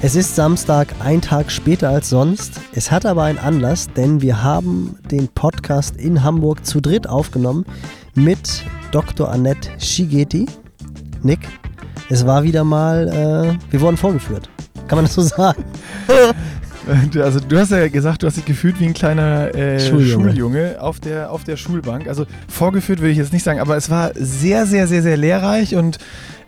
Es ist Samstag, ein Tag später als sonst. Es hat aber einen Anlass, denn wir haben den Podcast in Hamburg zu dritt aufgenommen mit Dr. Annette Schigeti. Nick, es war wieder mal, äh, wir wurden vorgeführt. Kann man das so sagen? Also du hast ja gesagt, du hast dich gefühlt wie ein kleiner äh, Schuljunge. Schuljunge, auf, der, auf der Schulbank. Also vorgeführt würde ich jetzt nicht sagen, aber es war sehr, sehr, sehr, sehr lehrreich und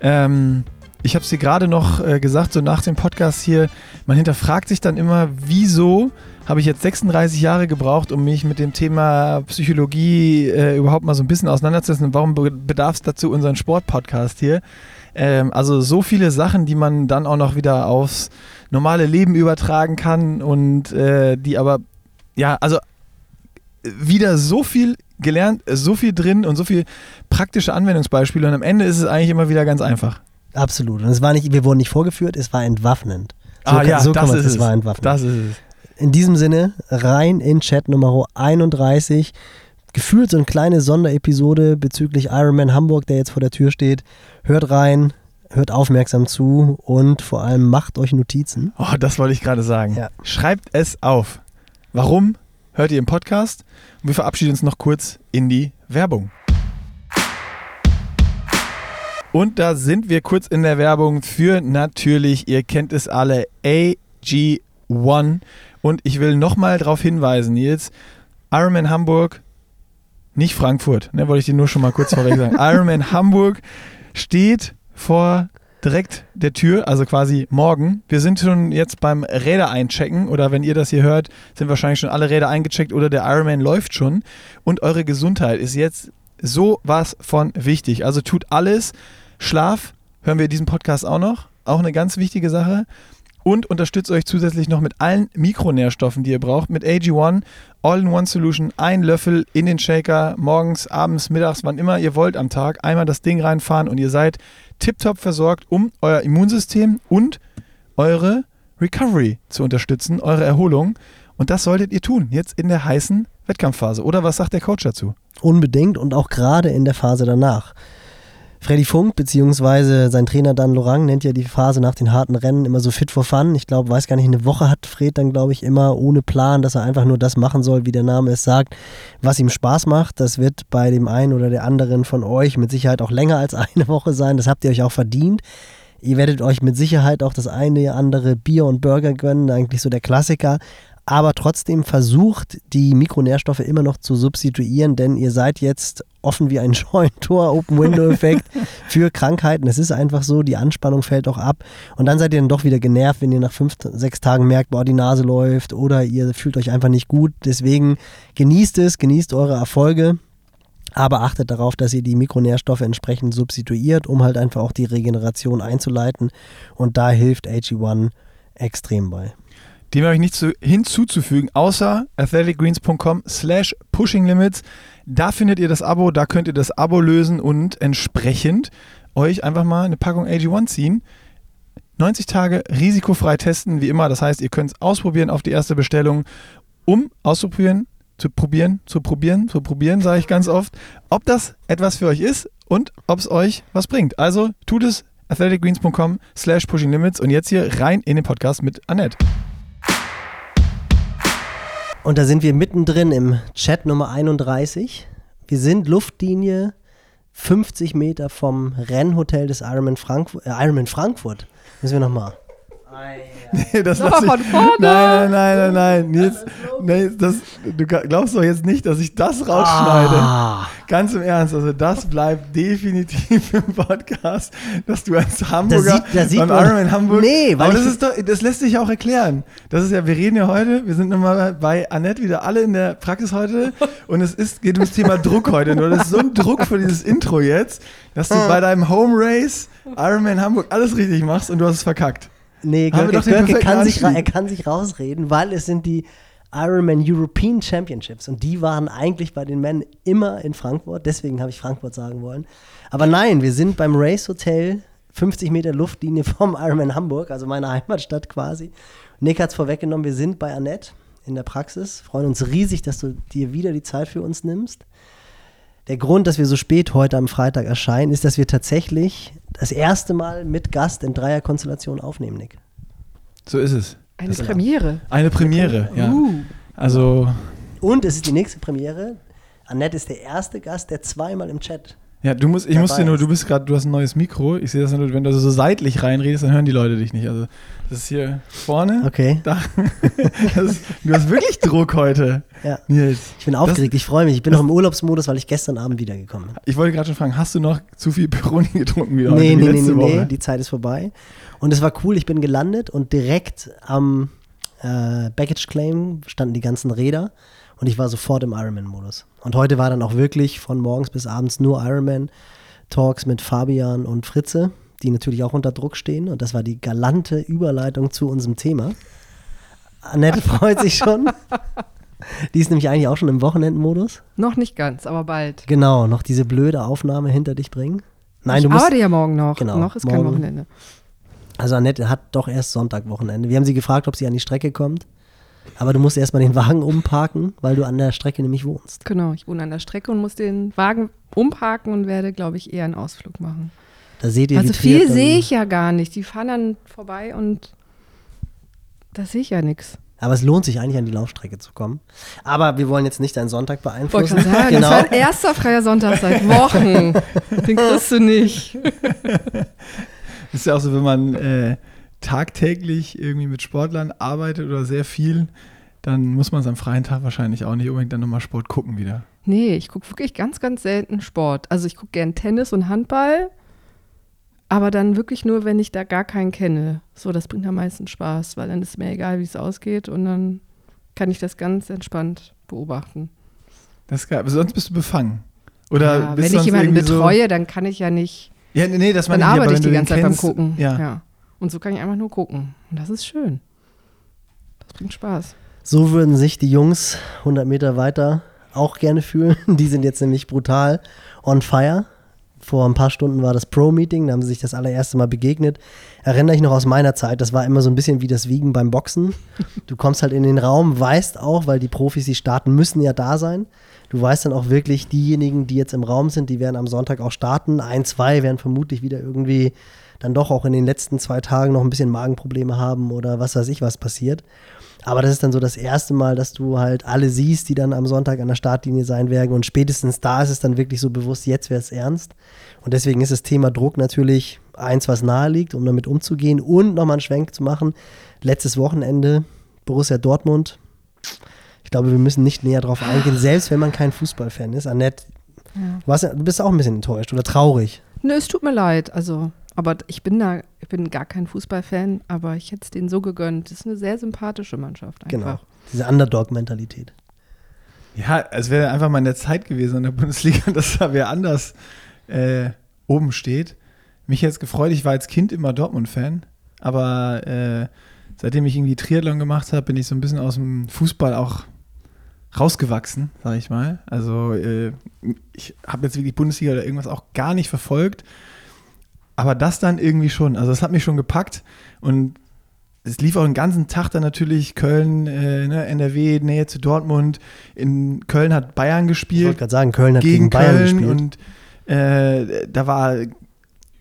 ähm, ich habe es dir gerade noch äh, gesagt, so nach dem Podcast hier, man hinterfragt sich dann immer, wieso habe ich jetzt 36 Jahre gebraucht, um mich mit dem Thema Psychologie äh, überhaupt mal so ein bisschen auseinanderzusetzen und warum be- bedarf es dazu unseren Sportpodcast hier? Ähm, also so viele Sachen, die man dann auch noch wieder aufs normale Leben übertragen kann und äh, die aber, ja, also wieder so viel gelernt, so viel drin und so viel praktische Anwendungsbeispiele und am Ende ist es eigentlich immer wieder ganz einfach. Absolut. Und es war nicht, wir wurden nicht vorgeführt, es war entwaffnend. So ah kann- ja, so kann das man- ist es es. war entwaffnend. Das ist es. In diesem Sinne, rein in Chat Nummer 31. Gefühlt so eine kleine Sonderepisode bezüglich Ironman Hamburg, der jetzt vor der Tür steht. Hört rein, hört aufmerksam zu und vor allem macht euch Notizen. Oh, das wollte ich gerade sagen. Ja. Schreibt es auf. Warum hört ihr im Podcast? Und wir verabschieden uns noch kurz in die Werbung. Und da sind wir kurz in der Werbung für natürlich, ihr kennt es alle, AG1. Und ich will nochmal darauf hinweisen, Nils, Ironman Hamburg, nicht Frankfurt, ne, wollte ich dir nur schon mal kurz vorweg sagen. Ironman Hamburg steht vor direkt der Tür, also quasi morgen. Wir sind schon jetzt beim Räder einchecken oder wenn ihr das hier hört, sind wahrscheinlich schon alle Räder eingecheckt oder der Ironman läuft schon und eure Gesundheit ist jetzt so was von wichtig. Also tut alles. Schlaf hören wir in diesem Podcast auch noch, auch eine ganz wichtige Sache. Und unterstützt euch zusätzlich noch mit allen Mikronährstoffen, die ihr braucht. Mit AG1 All-in-One Solution, ein Löffel in den Shaker, morgens, abends, mittags, wann immer ihr wollt am Tag, einmal das Ding reinfahren und ihr seid tiptop versorgt, um euer Immunsystem und eure Recovery zu unterstützen, eure Erholung. Und das solltet ihr tun, jetzt in der heißen Wettkampfphase. Oder was sagt der Coach dazu? Unbedingt und auch gerade in der Phase danach. Freddy Funk beziehungsweise sein Trainer Dan Lorang nennt ja die Phase nach den harten Rennen immer so fit for fun. Ich glaube, weiß gar nicht, eine Woche hat Fred dann, glaube ich, immer ohne Plan, dass er einfach nur das machen soll, wie der Name es sagt, was ihm Spaß macht. Das wird bei dem einen oder der anderen von euch mit Sicherheit auch länger als eine Woche sein. Das habt ihr euch auch verdient. Ihr werdet euch mit Sicherheit auch das eine oder andere Bier und Burger gönnen, eigentlich so der Klassiker. Aber trotzdem versucht, die Mikronährstoffe immer noch zu substituieren, denn ihr seid jetzt offen wie ein Scheunentor, Open-Window-Effekt für Krankheiten. Es ist einfach so, die Anspannung fällt auch ab. Und dann seid ihr dann doch wieder genervt, wenn ihr nach fünf, sechs Tagen merkt, boah, die Nase läuft oder ihr fühlt euch einfach nicht gut. Deswegen genießt es, genießt eure Erfolge. Aber achtet darauf, dass ihr die Mikronährstoffe entsprechend substituiert, um halt einfach auch die Regeneration einzuleiten. Und da hilft AG1 extrem bei. Dem habe ich nichts zu, hinzuzufügen, außer athleticgreens.com slash pushinglimits. Da findet ihr das Abo, da könnt ihr das Abo lösen und entsprechend euch einfach mal eine Packung AG1 ziehen. 90 Tage risikofrei testen, wie immer. Das heißt, ihr könnt es ausprobieren auf die erste Bestellung, um auszuprobieren, zu probieren, zu probieren, zu probieren, sage ich ganz oft, ob das etwas für euch ist und ob es euch was bringt. Also tut es athleticgreens.com slash pushinglimits und jetzt hier rein in den Podcast mit Annette. Und da sind wir mittendrin im Chat Nummer 31. Wir sind Luftlinie 50 Meter vom Rennhotel des Ironman Frankfurt. Äh, Ironman Frankfurt. Müssen wir nochmal. Nee, das lass ich, von vorne. Nein, nein, nein, nein, nein. Nils, nee, das, du glaubst doch jetzt nicht, dass ich das rausschneide. Ah, Ganz im Ernst, also das bleibt definitiv im Podcast, dass du als da Hamburger sieht, da sieht beim man. Ironman Hamburg. Nee, weil aber das ist doch, das lässt sich auch erklären. Das ist ja, wir reden ja heute, wir sind nochmal bei Annette wieder alle in der Praxis heute und es ist, geht ums Thema Druck heute. Nur das ist so ein Druck für dieses Intro jetzt, dass du bei deinem Home Race Ironman Hamburg alles richtig machst und du hast es verkackt. Nee, Görke, Görke kann sich, er kann sich rausreden, weil es sind die Ironman European Championships und die waren eigentlich bei den Männern immer in Frankfurt. Deswegen habe ich Frankfurt sagen wollen. Aber nein, wir sind beim Race Hotel, 50 Meter Luftlinie vom Ironman Hamburg, also meiner Heimatstadt quasi. Nick hat es vorweggenommen, wir sind bei Annette in der Praxis. Freuen uns riesig, dass du dir wieder die Zeit für uns nimmst. Der Grund, dass wir so spät heute am Freitag erscheinen, ist, dass wir tatsächlich das erste Mal mit Gast in Dreierkonstellation aufnehmen, Nick. So ist es. Eine Das- Premiere. Eine Premiere, ja. Uh. Also, Und es ist die nächste Premiere. Annette ist der erste Gast, der zweimal im Chat. Ja, du musst, ich muss dir nur, du bist gerade, du hast ein neues Mikro. Ich sehe das nur, wenn du so seitlich reinredest, dann hören die Leute dich nicht. Also, das ist hier vorne. Okay. Da. Das ist, du hast wirklich Druck heute, Ja. Nils. Ich bin aufgeregt, ich freue mich. Ich bin noch im Urlaubsmodus, weil ich gestern Abend wiedergekommen bin. Ich wollte gerade schon fragen, hast du noch zu viel Peroni getrunken wieder Nee, heute, nee, nee, nee, nee, die Zeit ist vorbei. Und es war cool, ich bin gelandet und direkt am äh, Baggage Claim standen die ganzen Räder und ich war sofort im Ironman-Modus. Und heute war dann auch wirklich von morgens bis abends nur Ironman-Talks mit Fabian und Fritze, die natürlich auch unter Druck stehen. Und das war die galante Überleitung zu unserem Thema. Annette freut sich schon. Die ist nämlich eigentlich auch schon im Wochenendmodus. Noch nicht ganz, aber bald. Genau, noch diese blöde Aufnahme hinter dich bringen. Nein, ich du musst, arbeite ja morgen noch. Genau, noch ist kein morgen. Wochenende. Also Annette hat doch erst Sonntag-Wochenende. Wir haben sie gefragt, ob sie an die Strecke kommt. Aber du musst erstmal den Wagen umparken, weil du an der Strecke nämlich wohnst. Genau, ich wohne an der Strecke und muss den Wagen umparken und werde, glaube ich, eher einen Ausflug machen. Da seht ihr, also viel sehe ich ja gar nicht. Die fahren dann vorbei und da sehe ich ja nichts. Aber es lohnt sich eigentlich an die Laufstrecke zu kommen. Aber wir wollen jetzt nicht deinen Sonntag Wollte beeinflussen. gerade sagen, genau. das war ein erster freier Sonntag seit Wochen. Den kriegst du nicht. Ist ja auch so, wenn man äh, tagtäglich irgendwie mit Sportlern arbeitet oder sehr viel, dann muss man es am freien Tag wahrscheinlich auch nicht unbedingt dann nochmal Sport gucken wieder. Nee, ich gucke wirklich ganz, ganz selten Sport. Also ich gucke gern Tennis und Handball, aber dann wirklich nur, wenn ich da gar keinen kenne. So, das bringt am meisten Spaß, weil dann ist mir egal, wie es ausgeht und dann kann ich das ganz entspannt beobachten. Das ist geil. Aber sonst bist du befangen. Oder ja, wenn ich jemanden betreue, dann kann ich ja nicht, So, ja, nee, das meine ich aber arbeite ich wenn die ganze Zeit beim Gucken. Ja. Und so kann ich einfach nur gucken. Und das ist schön. Das bringt Spaß. So würden sich die Jungs 100 Meter weiter auch gerne fühlen. Die sind jetzt nämlich brutal on fire. Vor ein paar Stunden war das Pro-Meeting, da haben sie sich das allererste Mal begegnet. Erinnere ich noch aus meiner Zeit, das war immer so ein bisschen wie das Wiegen beim Boxen. Du kommst halt in den Raum, weißt auch, weil die Profis, die starten, müssen ja da sein. Du weißt dann auch wirklich, diejenigen, die jetzt im Raum sind, die werden am Sonntag auch starten. Ein, zwei werden vermutlich wieder irgendwie dann doch auch in den letzten zwei Tagen noch ein bisschen Magenprobleme haben oder was weiß ich, was passiert. Aber das ist dann so das erste Mal, dass du halt alle siehst, die dann am Sonntag an der Startlinie sein werden. Und spätestens da ist es dann wirklich so bewusst, jetzt wäre es ernst. Und deswegen ist das Thema Druck natürlich eins, was nahe liegt, um damit umzugehen und nochmal einen Schwenk zu machen. Letztes Wochenende Borussia Dortmund. Ich glaube, wir müssen nicht näher drauf eingehen, selbst wenn man kein Fußballfan ist. Annette, Ja. du, warst, du bist auch ein bisschen enttäuscht oder traurig. Nö, es tut mir leid. Also, aber ich bin da, ich bin gar kein Fußballfan, aber ich hätte es denen so gegönnt. Das ist eine sehr sympathische Mannschaft Genau. einfach. Diese Underdog-Mentalität. Ja, es wäre einfach mal in der Zeit gewesen in der Bundesliga, dass da wer anders äh, oben steht. Mich hätte es gefreut, ich war als Kind immer Dortmund-Fan, aber äh, seitdem ich irgendwie Triathlon gemacht habe, bin ich so ein bisschen aus dem Fußball auch rausgewachsen, sage ich mal. Also äh, ich habe jetzt wirklich Bundesliga oder irgendwas auch gar nicht verfolgt, aber das dann irgendwie schon. Also das hat mich schon gepackt und es lief auch den ganzen Tag dann natürlich Köln, äh, ne, NRW, Nähe zu Dortmund. In Köln hat Bayern Ich wollte gespielt gerade sagen, Köln hat gegen gegen, Bayern Köln gespielt. und äh, da war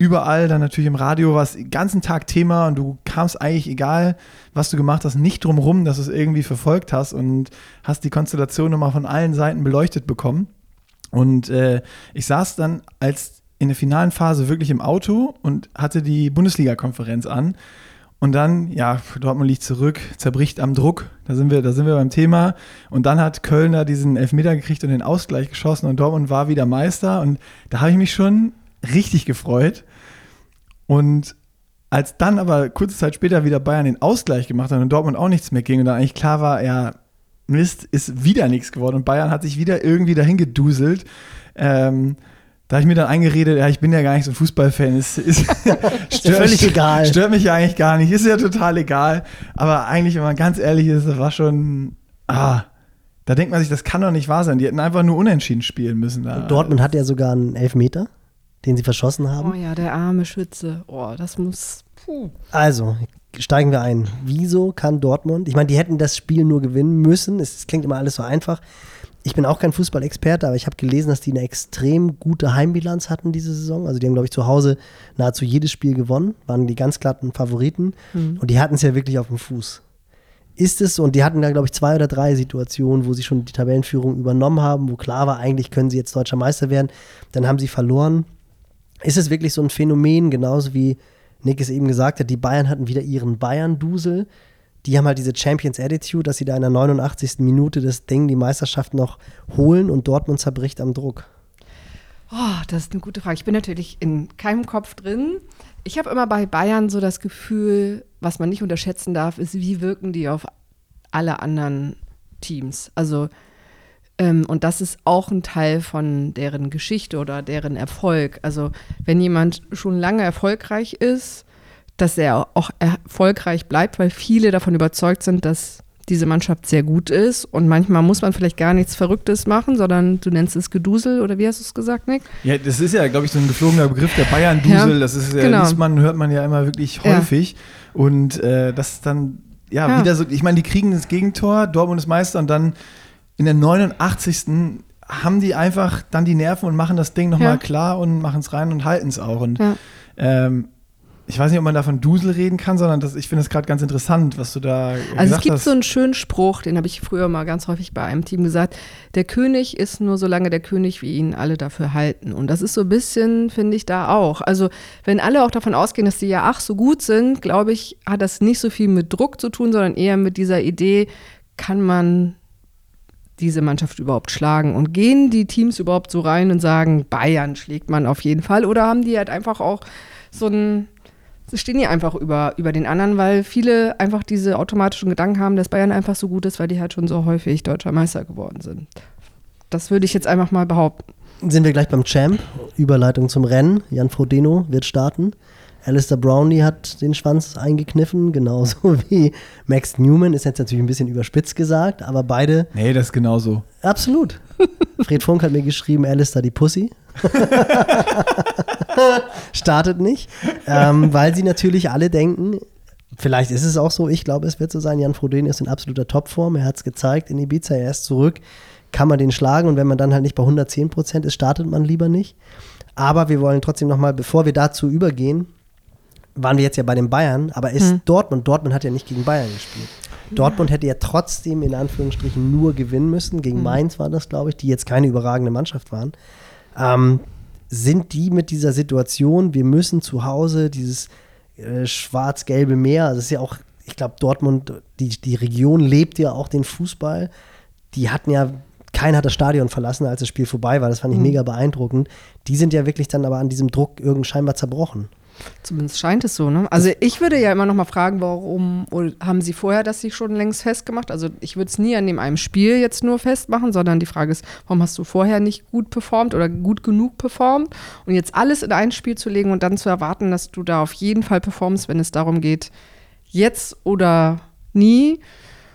überall dann natürlich im Radio was den ganzen Tag Thema und du kamst eigentlich egal, was du gemacht hast, nicht drum rum, dass du es irgendwie verfolgt hast und hast die Konstellation nochmal von allen Seiten beleuchtet bekommen. Und äh, ich saß dann als in der finalen Phase wirklich im Auto und hatte die Bundesliga-Konferenz an. Und dann, ja, Dortmund liegt zurück, zerbricht am Druck. Da sind wir, da sind wir beim Thema. Und dann hat Köln da diesen Elfmeter gekriegt und den Ausgleich geschossen und Dortmund war wieder Meister. Und da habe ich mich schon richtig gefreut. Und als dann aber kurze Zeit später wieder Bayern den Ausgleich gemacht hat und Dortmund auch nichts mehr ging und dann eigentlich klar war, ja, Mist, ist wieder nichts geworden und Bayern hat sich wieder irgendwie dahin geduselt. Ähm, da habe ich mir dann eingeredet, ja, ich bin ja gar nicht so ein Fußballfan. Es ist, stört, völlig egal. Stört mich ja eigentlich gar nicht. Ist ja total egal. Aber eigentlich, wenn man ganz ehrlich ist, das war schon. Ah, da denkt man sich, das kann doch nicht wahr sein. Die hätten einfach nur unentschieden spielen müssen. Da. Und Dortmund hat ja sogar einen Elfmeter, den sie verschossen haben. Oh ja, der arme Schütze. Oh, das muss. Puh. Also, steigen wir ein. Wieso kann Dortmund, ich meine, die hätten das Spiel nur gewinnen müssen. Es, es klingt immer alles so einfach. Ich bin auch kein Fußballexperte, aber ich habe gelesen, dass die eine extrem gute Heimbilanz hatten diese Saison. Also die haben, glaube ich, zu Hause nahezu jedes Spiel gewonnen, waren die ganz glatten Favoriten. Mhm. Und die hatten es ja wirklich auf dem Fuß. Ist es, und die hatten da, glaube ich, zwei oder drei Situationen, wo sie schon die Tabellenführung übernommen haben, wo klar war, eigentlich können sie jetzt deutscher Meister werden. Dann haben sie verloren. Ist es wirklich so ein Phänomen, genauso wie Nick es eben gesagt hat, die Bayern hatten wieder ihren Bayern-Dusel die haben halt diese Champions Attitude, dass sie da in der 89. Minute das Ding, die Meisterschaft noch holen und Dortmund zerbricht am Druck. Oh, das ist eine gute Frage. Ich bin natürlich in keinem Kopf drin. Ich habe immer bei Bayern so das Gefühl, was man nicht unterschätzen darf, ist, wie wirken die auf alle anderen Teams. Also, und das ist auch ein Teil von deren Geschichte oder deren Erfolg. Also, wenn jemand schon lange erfolgreich ist, dass er auch erfolgreich bleibt, weil viele davon überzeugt sind, dass diese Mannschaft sehr gut ist. Und manchmal muss man vielleicht gar nichts Verrücktes machen, sondern du nennst es Gedusel oder wie hast du es gesagt, Nick? Ja, das ist ja, glaube ich, so ein geflogener Begriff, der Bayern-Dusel. Ja, das ist, äh, genau. man, hört man ja immer wirklich häufig. Ja. Und äh, das ist dann, ja, ja, wieder so, ich meine, die kriegen das Gegentor, Dortmund ist Meister und dann in der 89. haben die einfach dann die Nerven und machen das Ding nochmal ja. klar und machen es rein und halten es auch. Und ähm, ich weiß nicht, ob man da von Dusel reden kann, sondern das, ich finde es gerade ganz interessant, was du da also gesagt hast. Also es gibt hast. so einen schönen Spruch, den habe ich früher mal ganz häufig bei einem Team gesagt. Der König ist nur so lange der König, wie ihn alle dafür halten. Und das ist so ein bisschen, finde ich, da auch. Also wenn alle auch davon ausgehen, dass die ja ach so gut sind, glaube ich, hat das nicht so viel mit Druck zu tun, sondern eher mit dieser Idee, kann man diese Mannschaft überhaupt schlagen? Und gehen die Teams überhaupt so rein und sagen, Bayern schlägt man auf jeden Fall? Oder haben die halt einfach auch so ein stehen die einfach über, über den anderen, weil viele einfach diese automatischen Gedanken haben, dass Bayern einfach so gut ist, weil die halt schon so häufig deutscher Meister geworden sind. Das würde ich jetzt einfach mal behaupten. Sind wir gleich beim Champ? Überleitung zum Rennen. Jan Frodeno wird starten. Alistair Brownlee hat den Schwanz eingekniffen, genauso wie Max Newman. Ist jetzt natürlich ein bisschen überspitzt gesagt, aber beide. Nee, das ist genauso. Absolut. Fred Funk hat mir geschrieben, Alistair die Pussy. Startet nicht, ähm, weil sie natürlich alle denken, vielleicht ist es auch so, ich glaube, es wird so sein, Jan Frodeno ist in absoluter Topform, er hat es gezeigt in Ibiza, er ist zurück, kann man den schlagen und wenn man dann halt nicht bei 110 Prozent ist, startet man lieber nicht. Aber wir wollen trotzdem nochmal, bevor wir dazu übergehen, waren wir jetzt ja bei den Bayern, aber ist hm. Dortmund, Dortmund hat ja nicht gegen Bayern gespielt. Dortmund hätte ja trotzdem in Anführungsstrichen nur gewinnen müssen. Gegen hm. Mainz war das, glaube ich, die jetzt keine überragende Mannschaft waren. Ähm, sind die mit dieser Situation, wir müssen zu Hause dieses äh, schwarz-gelbe Meer, also das ist ja auch, ich glaube, Dortmund, die, die Region lebt ja auch den Fußball. Die hatten ja, keiner hat das Stadion verlassen, als das Spiel vorbei war. Das fand ich mhm. mega beeindruckend. Die sind ja wirklich dann aber an diesem Druck irgendwie scheinbar zerbrochen. Zumindest scheint es so, ne? Also ich würde ja immer noch mal fragen, warum haben Sie vorher das sich schon längst festgemacht? Also ich würde es nie an dem einem Spiel jetzt nur festmachen, sondern die Frage ist, warum hast du vorher nicht gut performt oder gut genug performt? Und jetzt alles in ein Spiel zu legen und dann zu erwarten, dass du da auf jeden Fall performst, wenn es darum geht, jetzt oder nie.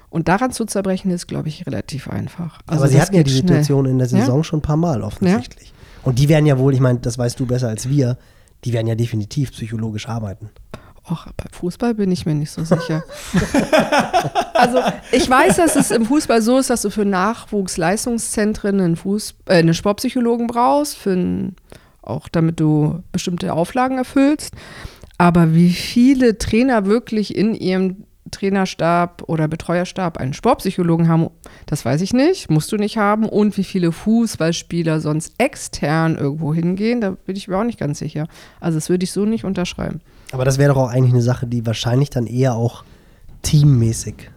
Und daran zu zerbrechen, ist, glaube ich, relativ einfach. Also Aber Sie hatten ja die Situation in der Saison ja? schon ein paar Mal offensichtlich. Ja? Und die werden ja wohl, ich meine, das weißt du besser als wir, die werden ja definitiv psychologisch arbeiten. Och, bei Fußball bin ich mir nicht so sicher. also ich weiß, dass es im Fußball so ist, dass du für Nachwuchsleistungszentren einen, Fuß, äh, einen Sportpsychologen brauchst, für ein, auch damit du bestimmte Auflagen erfüllst. Aber wie viele Trainer wirklich in ihrem Trainerstab oder Betreuerstab einen Sportpsychologen haben, das weiß ich nicht, musst du nicht haben. Und wie viele Fußballspieler sonst extern irgendwo hingehen, da bin ich mir auch nicht ganz sicher. Also das würde ich so nicht unterschreiben. Aber das wäre doch auch eigentlich eine Sache, die wahrscheinlich dann eher auch teammäßig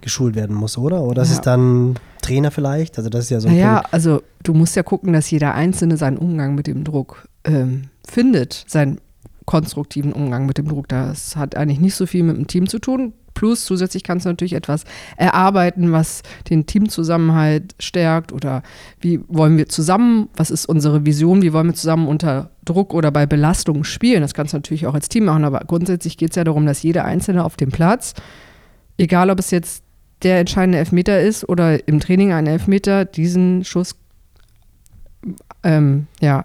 geschult werden muss, oder? Oder das ja. ist dann Trainer vielleicht? Also das ist ja so ein naja, Punkt. also du musst ja gucken, dass jeder Einzelne seinen Umgang mit dem Druck ähm, findet, sein konstruktiven Umgang mit dem Druck. Das hat eigentlich nicht so viel mit dem Team zu tun. Plus zusätzlich kannst du natürlich etwas erarbeiten, was den Teamzusammenhalt stärkt oder wie wollen wir zusammen, was ist unsere Vision, wie wollen wir zusammen unter Druck oder bei Belastung spielen. Das kannst du natürlich auch als Team machen, aber grundsätzlich geht es ja darum, dass jeder Einzelne auf dem Platz, egal ob es jetzt der entscheidende Elfmeter ist oder im Training ein Elfmeter, diesen Schuss ähm, ja,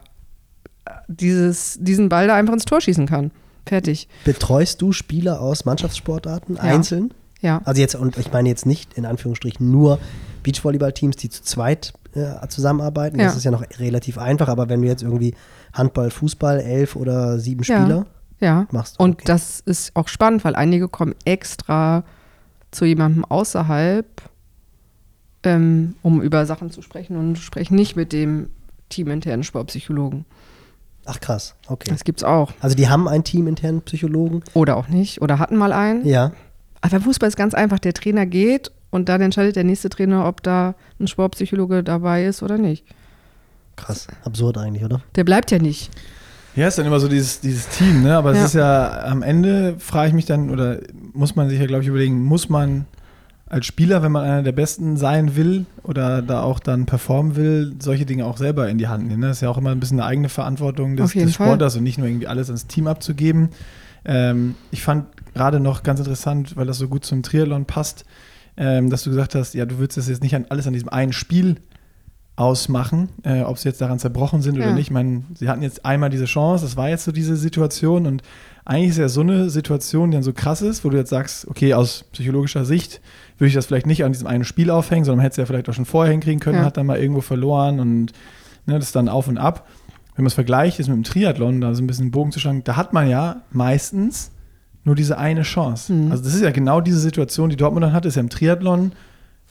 dieses, diesen Ball da einfach ins Tor schießen kann. fertig. Betreust du Spieler aus Mannschaftssportarten Ja. einzeln? Ja. Also jetzt, und ich meine jetzt nicht in Anführungsstrichen nur Beachvolleyball-Teams, die zu zweit äh, zusammenarbeiten. Das Ja. ist ja noch relativ einfach, aber wenn du jetzt irgendwie Handball, Fußball, elf oder sieben Ja. Spieler Ja. machst. Und okay. das ist auch spannend, weil einige kommen extra zu jemandem außerhalb, ähm, um über Sachen zu sprechen und sprechen nicht mit dem teaminternen Sportpsychologen. Ach krass, okay. Das gibt's auch. Also die haben einen teaminternen Psychologen. Oder auch nicht. Oder hatten mal einen. Ja. Aber beim Fußball ist ganz einfach. Der Trainer geht und dann entscheidet der nächste Trainer, ob da ein Sportpsychologe dabei ist oder nicht. Krass. Absurd eigentlich, oder? Der bleibt ja nicht. Ja, ist dann immer so dieses, dieses Team, ne? Aber Ja. es ist ja am Ende, frage ich mich dann, oder muss man sich ja, glaube ich, überlegen, muss man als Spieler, wenn man einer der Besten sein will oder da auch dann performen will, solche Dinge auch selber in die Hand nehmen. Ne? Das ist ja auch immer ein bisschen eine eigene Verantwortung des, des. Sportlers und nicht nur irgendwie alles ans Team abzugeben. Ähm, ich fand gerade noch ganz interessant, weil das so gut zum Triathlon passt, ähm, dass du gesagt hast, ja, du würdest das jetzt nicht an, alles an diesem einen Spiel ausmachen, äh, ob sie jetzt daran zerbrochen sind oder Ja. nicht. Ich meine, sie hatten jetzt einmal diese Chance, das war jetzt so diese Situation und eigentlich ist ja so eine Situation, die dann so krass ist, wo du jetzt sagst, okay, aus psychologischer Sicht würde ich das vielleicht nicht an diesem einen Spiel aufhängen, sondern man hätte es ja vielleicht auch schon vorher hinkriegen können, Ja. hat dann mal irgendwo verloren und ne, das ist dann auf und ab. Wenn man es vergleicht, ist mit dem Triathlon, da so ein bisschen Bogen zu schlagen, da hat man ja meistens nur diese eine Chance. Mhm. Also das ist ja genau diese Situation, die Dortmund dann hat, ist ja im Triathlon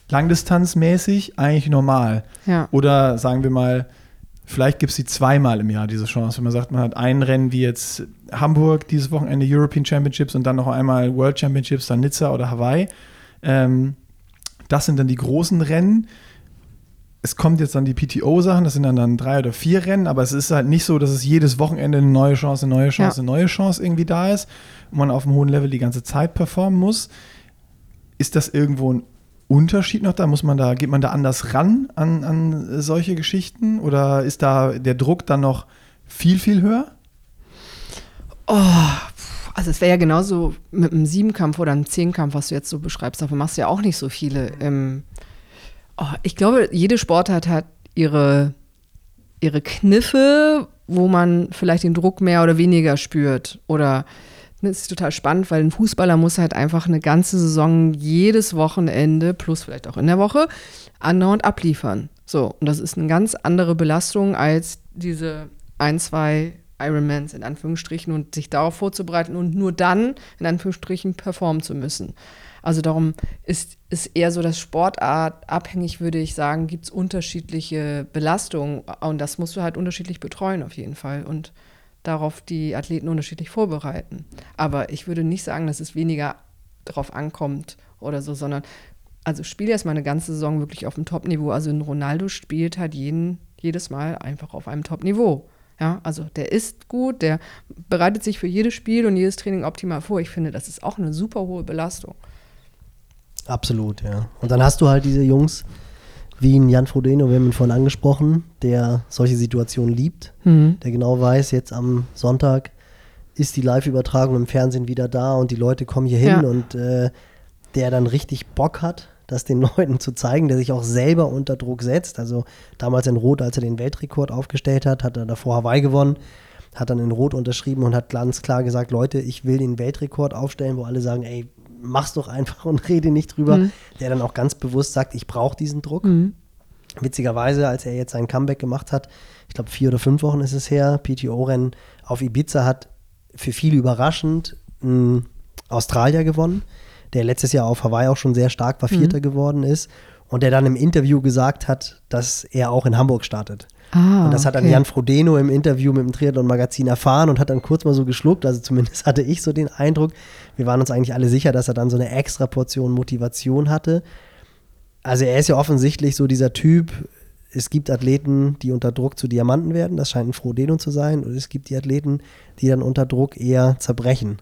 langdistanzmäßig eigentlich normal. Ja. Oder sagen wir mal, vielleicht gibt es sie zweimal im Jahr, diese Chance. Wenn man sagt, man hat ein Rennen wie jetzt Hamburg, dieses Wochenende European Championships und dann noch einmal World Championships, dann Nizza oder Hawaii. Ähm, das sind dann die großen Rennen. Es kommt jetzt dann die PTO-Sachen, das sind dann, dann drei oder vier Rennen, aber es ist halt nicht so, dass es jedes Wochenende eine neue Chance, eine neue Chance, Ja. eine neue Chance irgendwie da ist und man auf einem hohen Level die ganze Zeit performen muss. Ist das irgendwo ein Unterschied noch da? Muss man da, geht man da anders ran an, an solche Geschichten? Oder ist da der Druck dann noch viel, viel höher? Also es wäre ja genauso mit einem Siebenkampf oder einem Zehnkampf, was du jetzt so beschreibst. Davon machst du ja auch nicht so viele. Ähm, oh, ich glaube, jede Sportart hat ihre, ihre Kniffe, wo man vielleicht den Druck mehr oder weniger spürt. Oder das ist total spannend, weil ein Fußballer muss halt einfach eine ganze Saison jedes Wochenende, plus vielleicht auch in der Woche, andauernd abliefern. So, und das ist eine ganz andere Belastung als diese ein, zwei Ironmans in Anführungsstrichen und sich darauf vorzubereiten und nur dann in Anführungsstrichen performen zu müssen. Also darum ist, ist eher so das Sportart abhängig, würde ich sagen, gibt es unterschiedliche Belastungen und das musst du halt unterschiedlich betreuen auf jeden Fall und darauf die Athleten unterschiedlich vorbereiten. Aber ich würde nicht sagen, dass es weniger drauf ankommt oder so, sondern also spiel erstmal eine ganze Saison wirklich auf dem Top-Niveau. Also ein Ronaldo spielt halt jeden, jedes Mal einfach auf einem Top-Niveau. Ja, also der ist gut, der bereitet sich für jedes Spiel und jedes Training optimal vor. Ich finde, das ist auch eine super hohe Belastung. Absolut, ja. Und dann hast du halt diese Jungs wie ein Jan Frodeno, wir haben ihn vorhin angesprochen, der solche Situationen liebt, der genau weiß, jetzt am Sonntag ist die Live-Übertragung im Fernsehen wieder da und die Leute kommen hier hin Ja. und äh, der dann richtig Bock hat, das den Leuten zu zeigen, der sich auch selber unter Druck setzt. Also damals in Rot, als er den Weltrekord aufgestellt hat, hat er davor Hawaii gewonnen, hat dann in Rot unterschrieben und hat ganz klar gesagt, Leute, ich will den Weltrekord aufstellen, wo alle sagen, ey, mach's doch einfach und rede nicht drüber. Mhm. Der dann auch ganz bewusst sagt, ich brauche diesen Druck. Mhm. Witzigerweise, als er jetzt sein Comeback gemacht hat, ich glaube vier oder fünf Wochen ist es her, PTO-Rennen auf Ibiza hat für viele überraschend ein Australier gewonnen, der letztes Jahr auf Hawaii auch schon sehr stark war, Vierter geworden ist und der dann im Interview gesagt hat, dass er auch in Hamburg startet. Ah, und das hat dann okay. Jan Frodeno im Interview mit dem Triathlon-Magazin erfahren und hat dann kurz mal so geschluckt. Also zumindest hatte ich so den Eindruck, wir waren uns eigentlich alle sicher, dass er dann so eine extra Portion Motivation hatte. Also er ist ja offensichtlich so dieser Typ, es gibt Athleten, die unter Druck zu Diamanten werden, das scheint ein Frodeno zu sein, und es gibt die Athleten, die dann unter Druck eher zerbrechen.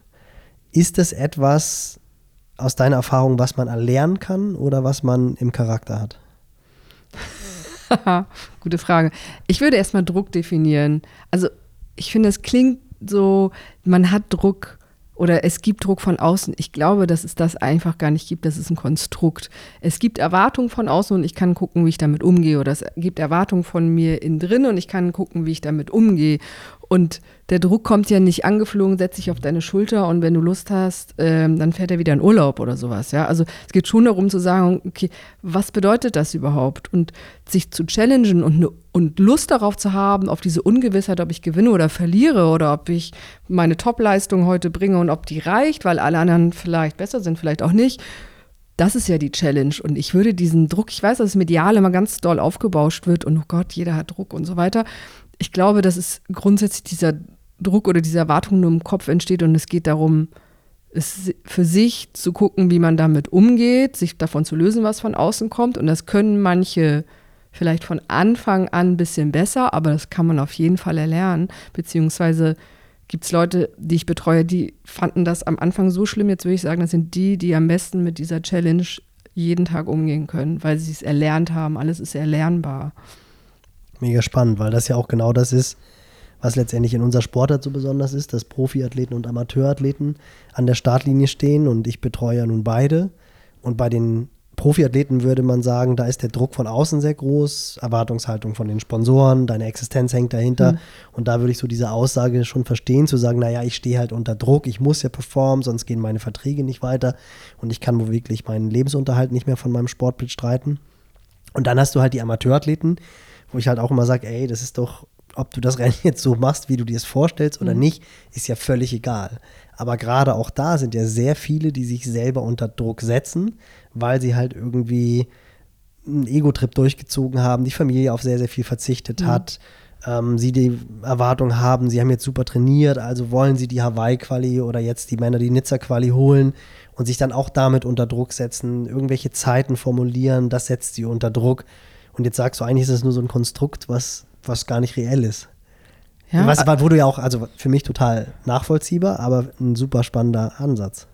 Ist das etwas aus deiner Erfahrung, was man erlernen kann oder was man im Charakter hat? Gute Frage. Ich würde erstmal Druck definieren. Also ich finde, es klingt so, man hat Druck oder es gibt Druck von außen. Ich glaube, dass es das einfach gar nicht gibt. Das ist ein Konstrukt. Es gibt Erwartungen von außen und ich kann gucken, wie ich damit umgehe. Oder es gibt Erwartungen von mir innen drin und ich kann gucken, wie ich damit umgehe. Und der Druck kommt ja nicht angeflogen, setzt sich auf deine Schulter und wenn du Lust hast, ähm, dann fährt er wieder in Urlaub oder sowas. Ja, also es geht schon darum zu sagen, okay, was bedeutet das überhaupt? Und sich zu challengen und, ne, und Lust darauf zu haben, auf diese Ungewissheit, ob ich gewinne oder verliere oder ob ich meine Topleistung heute bringe und ob die reicht, weil alle anderen vielleicht besser sind, vielleicht auch nicht. Das ist ja die Challenge. Und ich würde diesen Druck, ich weiß, dass das medial immer ganz doll aufgebauscht wird und oh Gott, jeder hat Druck und so weiter ich glaube, dass es grundsätzlich dieser Druck oder diese Erwartung nur im Kopf entsteht und es geht darum, es für sich zu gucken, wie man damit umgeht, sich davon zu lösen, was von außen kommt. Und das können manche vielleicht von Anfang an ein bisschen besser, aber das kann man auf jeden Fall erlernen. Beziehungsweise gibt es Leute, die ich betreue, die fanden das am Anfang so schlimm. Jetzt würde ich sagen, das sind die, die am besten mit dieser Challenge jeden Tag umgehen können, weil sie es erlernt haben. Alles ist erlernbar mega spannend, weil das ja auch genau das ist, was letztendlich in unserer Sportart so besonders ist, dass Profiathleten und Amateurathleten an der Startlinie stehen und ich betreue ja nun beide. Und bei den Profiathleten würde man sagen, da ist der Druck von außen sehr groß, Erwartungshaltung von den Sponsoren, deine Existenz hängt dahinter. Mhm. Und da würde ich so diese Aussage schon verstehen, zu sagen, naja, ich stehe halt unter Druck, ich muss ja performen, sonst gehen meine Verträge nicht weiter und ich kann wirklich meinen Lebensunterhalt nicht mehr von meinem Sport bestreiten. Und dann hast du halt die Amateurathleten, wo ich halt auch immer sage, ey, das ist doch, ob du das Rennen jetzt so machst, wie du dir es vorstellst oder mhm. nicht, ist ja völlig egal. Aber gerade auch da sind ja sehr viele, die sich selber unter Druck setzen, weil sie halt irgendwie einen Ego-Trip durchgezogen haben, die Familie auf sehr, sehr viel verzichtet mhm. hat, ähm, sie die Erwartung haben, sie haben jetzt super trainiert, also wollen sie die Hawaii-Quali oder jetzt die Männer die Nizza-Quali holen und sich dann auch damit unter Druck setzen, irgendwelche Zeiten formulieren, das setzt sie unter Druck. Und jetzt sagst du, eigentlich ist es nur so ein Konstrukt, was, was gar nicht reell ist. Ja. Was, wo du ja auch, also für mich total nachvollziehbar, aber ein super spannender Ansatz.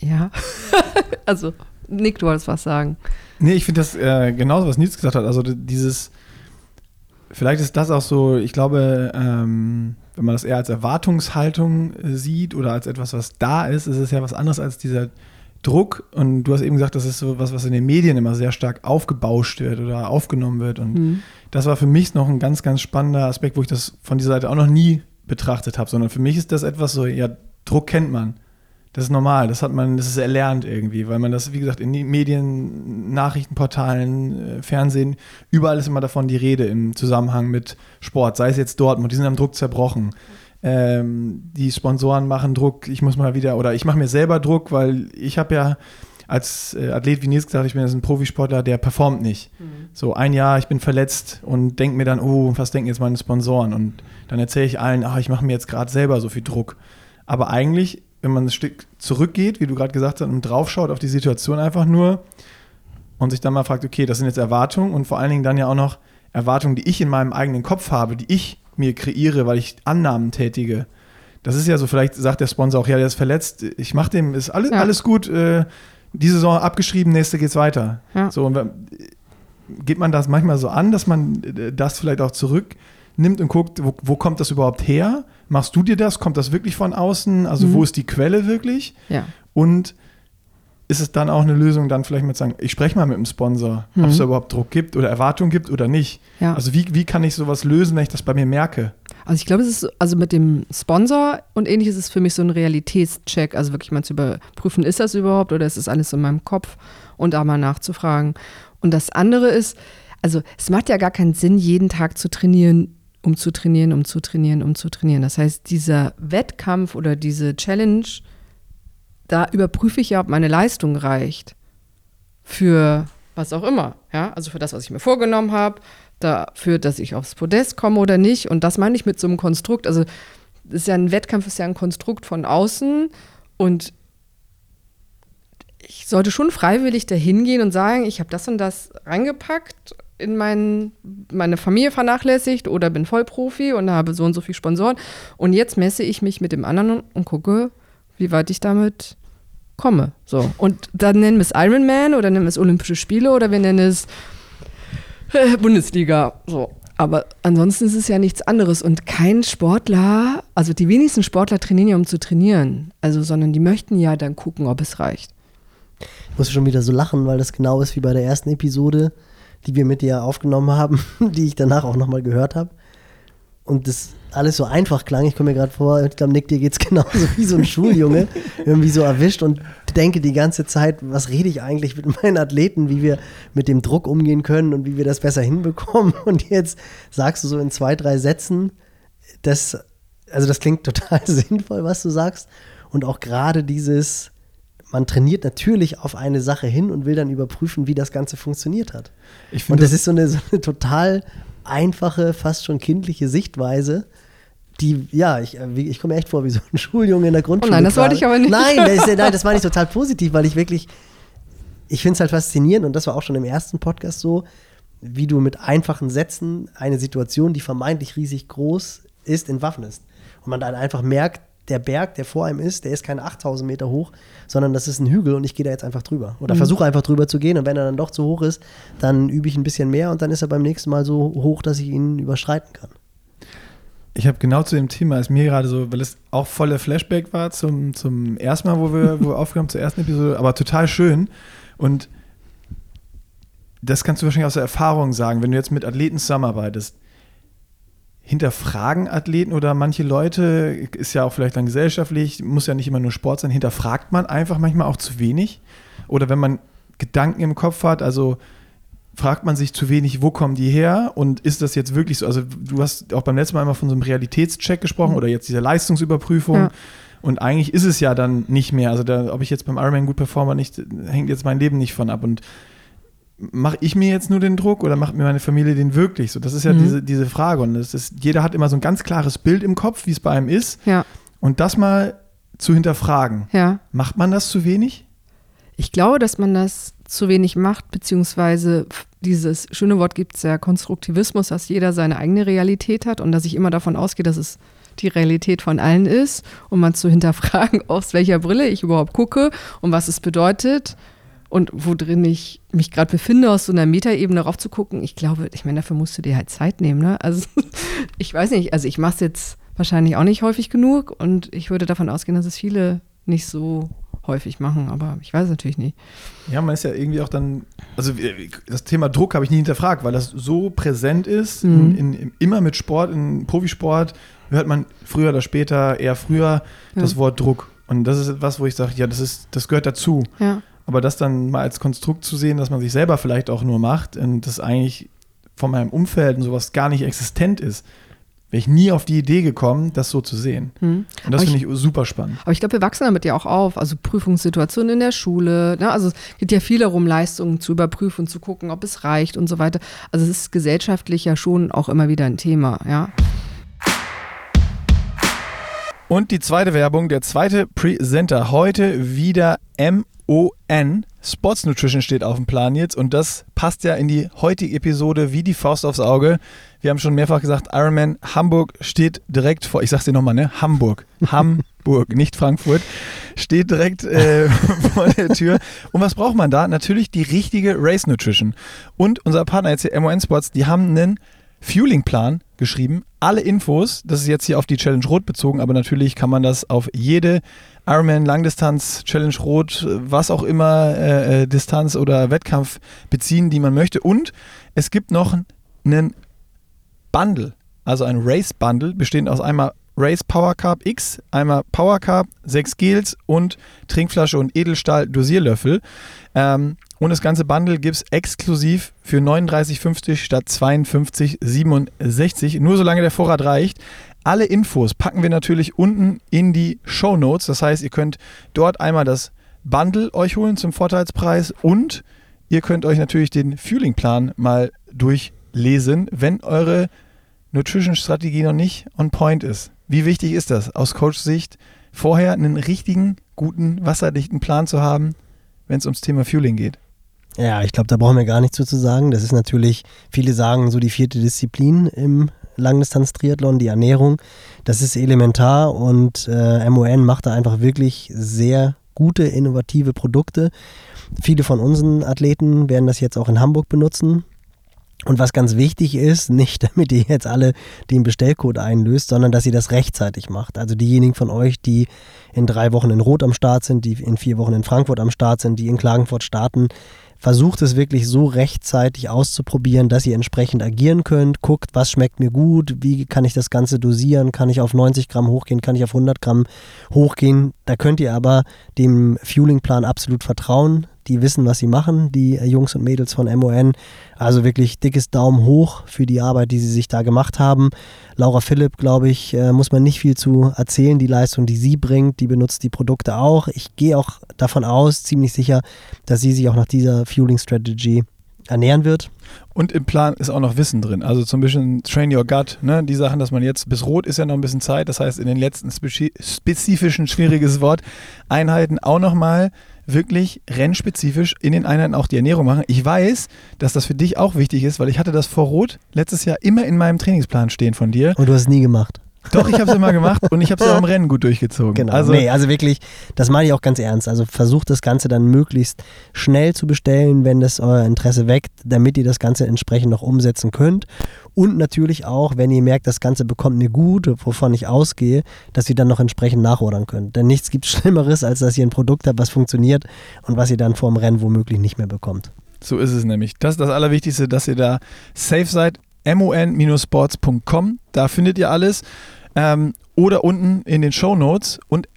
Ja, also Nick, du wolltest was sagen. Nee, ich finde das äh, genauso, was Nils gesagt hat. Also dieses, vielleicht ist das auch so, ich glaube, ähm, wenn man das eher als Erwartungshaltung äh, sieht oder als etwas, was da ist, ist es ja was anderes als dieser Druck und du hast eben gesagt, das ist so was, was in den Medien immer sehr stark aufgebauscht wird oder aufgenommen wird. Und mhm. das war für mich noch ein ganz, ganz spannender Aspekt, wo ich das von dieser Seite auch noch nie betrachtet habe, sondern für mich ist das etwas so, ja, Druck kennt man. Das ist normal, das hat man, das ist erlernt irgendwie, weil man das, wie gesagt, in den Medien, Nachrichtenportalen, äh, Fernsehen, überall ist immer davon die Rede im Zusammenhang mit Sport, sei es jetzt Dortmund, die sind am Druck zerbrochen ähm, die Sponsoren machen Druck, ich muss mal wieder, oder ich mache mir selber Druck, weil ich habe ja als äh, Athlet, wie Nils gesagt, ich bin jetzt ein Profisportler, der performt nicht. Mhm. So ein Jahr, ich bin verletzt und denke mir dann, oh, was denken jetzt meine Sponsoren? Und dann erzähle ich allen, ach, ich mache mir jetzt gerade selber so viel Druck. Aber eigentlich, wenn man ein Stück zurückgeht, wie du gerade gesagt hast, und draufschaut auf die Situation einfach nur und sich dann mal fragt, okay, das sind jetzt Erwartungen und vor allen Dingen dann ja auch noch Erwartungen, die ich in meinem eigenen Kopf habe, die ich mir kreiere, weil ich Annahmen tätige. Das ist ja so, vielleicht sagt der Sponsor auch, ja, der ist verletzt, ich mache dem, ist alles, ja. alles gut, äh, die Saison abgeschrieben, nächste geht's weiter. Ja. So, und geht man das manchmal so an, dass man äh, das vielleicht auch zurücknimmt und guckt, wo, wo, kommt das überhaupt her? Machst du dir das? Kommt das wirklich von außen? Also mhm. wo ist die Quelle wirklich? Ja. Und ist es dann auch eine Lösung, dann vielleicht mal zu sagen, ich spreche mal mit dem Sponsor, mhm. ob es da überhaupt Druck gibt oder Erwartung gibt oder nicht. Ja. Also wie, wie kann ich sowas lösen, wenn ich das bei mir merke? Also ich glaube, es ist also mit dem Sponsor und ähnliches ist für mich so ein Realitätscheck, also wirklich mal zu überprüfen, ist das überhaupt oder ist das alles in meinem Kopf und da mal nachzufragen. Und das andere ist, also es macht ja gar keinen Sinn, jeden Tag zu trainieren, um zu trainieren, um zu trainieren, um zu trainieren. Das heißt, dieser Wettkampf oder diese Challenge, da überprüfe ich ja, ob meine Leistung reicht. Für was auch immer. Ja? Also für das, was ich mir vorgenommen habe, dafür, dass ich aufs Podest komme oder nicht. Und das meine ich mit so einem Konstrukt. Also ist ja ein Wettkampf, ist ja ein Konstrukt von außen. Und ich sollte schon freiwillig dahin gehen und sagen, ich habe das und das reingepackt in mein, meine Familie vernachlässigt oder bin Vollprofi und habe so und so viele Sponsoren. Und jetzt messe ich mich mit dem anderen und gucke, wie weit ich damit komme. So. Und dann nennen wir es Ironman oder nennen wir es Olympische Spiele oder wir nennen es äh, Bundesliga. So. Aber ansonsten ist es ja nichts anderes. Und kein Sportler, also die wenigsten Sportler trainieren ja, um zu trainieren. Also, sondern die möchten ja dann gucken, ob es reicht. Ich muss schon wieder so lachen, weil das genau ist wie bei der ersten Episode, die wir mit dir aufgenommen haben, die ich danach auch nochmal gehört habe. Und das alles so einfach klang. Ich komme mir gerade vor, ich glaube, Nick, dir geht es genauso wie so ein Schuljunge, irgendwie so erwischt und denke die ganze Zeit, was rede ich eigentlich mit meinen Athleten, wie wir mit dem Druck umgehen können und wie wir das besser hinbekommen. Und jetzt sagst du so in zwei, drei Sätzen, das, also das klingt total sinnvoll, was du sagst. Und auch gerade dieses, man trainiert natürlich auf eine Sache hin und will dann überprüfen, wie das Ganze funktioniert hat. und das, das ist so eine, so eine total einfache, fast schon kindliche Sichtweise, die, ja, ich, äh, ich komme echt vor wie so ein Schuljunge in der Grundschule. Oh nein, das wollte ich aber nicht. Nein, das, nein, das war nicht total positiv, weil ich wirklich, ich finde es halt faszinierend und das war auch schon im ersten Podcast so, wie du mit einfachen Sätzen eine Situation, die vermeintlich riesig groß ist, entwaffnest. Und man dann einfach merkt, der Berg, der vor einem ist, der ist keine 8000 Meter hoch, sondern das ist ein Hügel und ich gehe da jetzt einfach drüber. Oder mhm. versuche einfach drüber zu gehen und wenn er dann doch zu hoch ist, dann übe ich ein bisschen mehr und dann ist er beim nächsten Mal so hoch, dass ich ihn überschreiten kann. Ich habe genau zu dem Thema, ist mir gerade so, weil es auch voller Flashback war zum, zum ersten Mal, wo wir, wo wir aufgenommen, zur ersten Episode, aber total schön. Und das kannst du wahrscheinlich aus der Erfahrung sagen, wenn du jetzt mit Athleten zusammenarbeitest hinterfragen Athleten oder manche Leute, ist ja auch vielleicht dann gesellschaftlich, muss ja nicht immer nur Sport sein, hinterfragt man einfach manchmal auch zu wenig. Oder wenn man Gedanken im Kopf hat, also fragt man sich zu wenig, wo kommen die her und ist das jetzt wirklich so? Also du hast auch beim letzten Mal immer von so einem Realitätscheck gesprochen mhm. oder jetzt dieser Leistungsüberprüfung. Ja. Und eigentlich ist es ja dann nicht mehr. Also da, ob ich jetzt beim Ironman gut performe nicht, hängt jetzt mein Leben nicht von ab. Und mache ich mir jetzt nur den Druck oder macht mir meine Familie den wirklich? So, das ist ja mhm. diese, diese Frage. Und das ist, jeder hat immer so ein ganz klares Bild im Kopf, wie es bei einem ist. Ja. Und das mal zu hinterfragen. Ja. Macht man das zu wenig? Ich glaube, dass man das zu wenig macht, beziehungsweise dieses schöne Wort gibt es ja, Konstruktivismus, dass jeder seine eigene Realität hat und dass ich immer davon ausgehe, dass es die Realität von allen ist und man zu hinterfragen, aus welcher Brille ich überhaupt gucke und was es bedeutet und wo drin ich mich gerade befinde, aus so einer Metaebene rauf zu gucken, ich glaube, ich meine, dafür musst du dir halt Zeit nehmen, ne? Also ich weiß nicht, also ich mache es jetzt wahrscheinlich auch nicht häufig genug und ich würde davon ausgehen, dass es viele nicht so häufig machen, aber ich weiß es natürlich nicht. Ja, man ist ja irgendwie auch dann, also das Thema Druck habe ich nie hinterfragt, weil das so präsent ist, mhm. in, in, immer mit Sport, in Profisport hört man früher oder später, eher früher, ja. das Wort Druck. Und das ist etwas, wo ich sage, ja, das ist, das gehört dazu. Ja. Aber das dann mal als Konstrukt zu sehen, dass man sich selber vielleicht auch nur macht und das eigentlich von meinem Umfeld und sowas gar nicht existent ist, wäre ich nie auf die Idee gekommen, das so zu sehen. Hm. Und das finde ich, super spannend. Aber ich glaube, wir wachsen damit ja auch auf. Also Prüfungssituationen in der Schule. Ne? Also es geht ja viel darum, Leistungen zu überprüfen, zu gucken, ob es reicht und so weiter. Also es ist gesellschaftlich ja schon auch immer wieder ein Thema, ja. Und die zweite Werbung, der zweite Presenter heute wieder M ON. Sports Nutrition steht auf dem Plan jetzt und das passt ja in die heutige Episode wie die Faust aufs Auge. Wir haben schon mehrfach gesagt, Ironman Hamburg steht direkt vor, ich sag's dir nochmal, ne? Hamburg. Hamburg, nicht Frankfurt. Steht direkt äh, vor der Tür. Und was braucht man da? Natürlich die richtige Race Nutrition. Und unser Partner jetzt hier, MON Sports, die haben einen Fueling-Plan geschrieben. Alle Infos, das ist jetzt hier auf die Challenge Rot bezogen, aber natürlich kann man das auf jede Ironman, Langdistanz, Challenge Rot, was auch immer, äh, äh, Distanz oder Wettkampf beziehen, die man möchte. Und es gibt noch einen Bundle, also ein Race Bundle, bestehend aus einmal Race Power Carb X, einmal Power Carb, sechs Gels und Trinkflasche und Edelstahl Dosierlöffel. Ähm, und das ganze Bundle gibt es exklusiv für 39,50 statt 52,67. Nur solange der Vorrat reicht. Alle Infos packen wir natürlich unten in die Show Notes. Das heißt, ihr könnt dort einmal das Bundle euch holen zum Vorteilspreis und ihr könnt euch natürlich den Fueling-Plan mal durchlesen, wenn eure Nutrition-Strategie noch nicht on point ist. Wie wichtig ist das aus Coach-Sicht, vorher einen richtigen, guten, wasserdichten Plan zu haben, wenn es ums Thema Fueling geht? Ja, ich glaube, da brauchen wir gar nichts zu sagen. Das ist natürlich, viele sagen so die vierte Disziplin im Langdistanz-Triathlon, die Ernährung. Das ist elementar und äh, MON macht da einfach wirklich sehr gute, innovative Produkte. Viele von unseren Athleten werden das jetzt auch in Hamburg benutzen. Und was ganz wichtig ist, nicht damit ihr jetzt alle den Bestellcode einlöst, sondern dass ihr das rechtzeitig macht. Also diejenigen von euch, die in drei Wochen in Rot am Start sind, die in vier Wochen in Frankfurt am Start sind, die in Klagenfurt starten, versucht es wirklich so rechtzeitig auszuprobieren, dass ihr entsprechend agieren könnt. Guckt, was schmeckt mir gut, wie kann ich das Ganze dosieren, kann ich auf 90 Gramm hochgehen, kann ich auf 100 Gramm hochgehen. Da könnt ihr aber dem Fueling-Plan absolut vertrauen die wissen, was sie machen, die Jungs und Mädels von MON. Also wirklich dickes Daumen hoch für die Arbeit, die sie sich da gemacht haben. Laura Philipp, glaube ich, äh, muss man nicht viel zu erzählen. Die Leistung, die sie bringt, die benutzt die Produkte auch. Ich gehe auch davon aus, ziemlich sicher, dass sie sich auch nach dieser Fueling Strategy ernähren wird. Und im Plan ist auch noch Wissen drin. Also zum Beispiel Train Your Gut, ne? die Sachen, dass man jetzt bis Rot ist ja noch ein bisschen Zeit. Das heißt, in den letzten spezifischen, schwieriges Wort, Einheiten auch nochmal wirklich rennspezifisch in den Einheiten auch die Ernährung machen. Ich weiß, dass das für dich auch wichtig ist, weil ich hatte das vor Rot letztes Jahr immer in meinem Trainingsplan stehen von dir. Und du hast es nie gemacht. Doch, ich habe es immer gemacht und ich habe es auch im Rennen gut durchgezogen. Genau. Also, nee, also wirklich, das meine ich auch ganz ernst. Also versucht das Ganze dann möglichst schnell zu bestellen, wenn das euer Interesse weckt, damit ihr das Ganze entsprechend noch umsetzen könnt. Und natürlich auch, wenn ihr merkt, das Ganze bekommt mir gut, wovon ich ausgehe, dass ihr dann noch entsprechend nachordern könnt. Denn nichts gibt Schlimmeres, als dass ihr ein Produkt habt, was funktioniert und was ihr dann vor dem Rennen womöglich nicht mehr bekommt. So ist es nämlich. Das ist das Allerwichtigste, dass ihr da safe seid mon-sports.com. Da findet ihr alles. Ähm, oder unten in den Show Notes. Und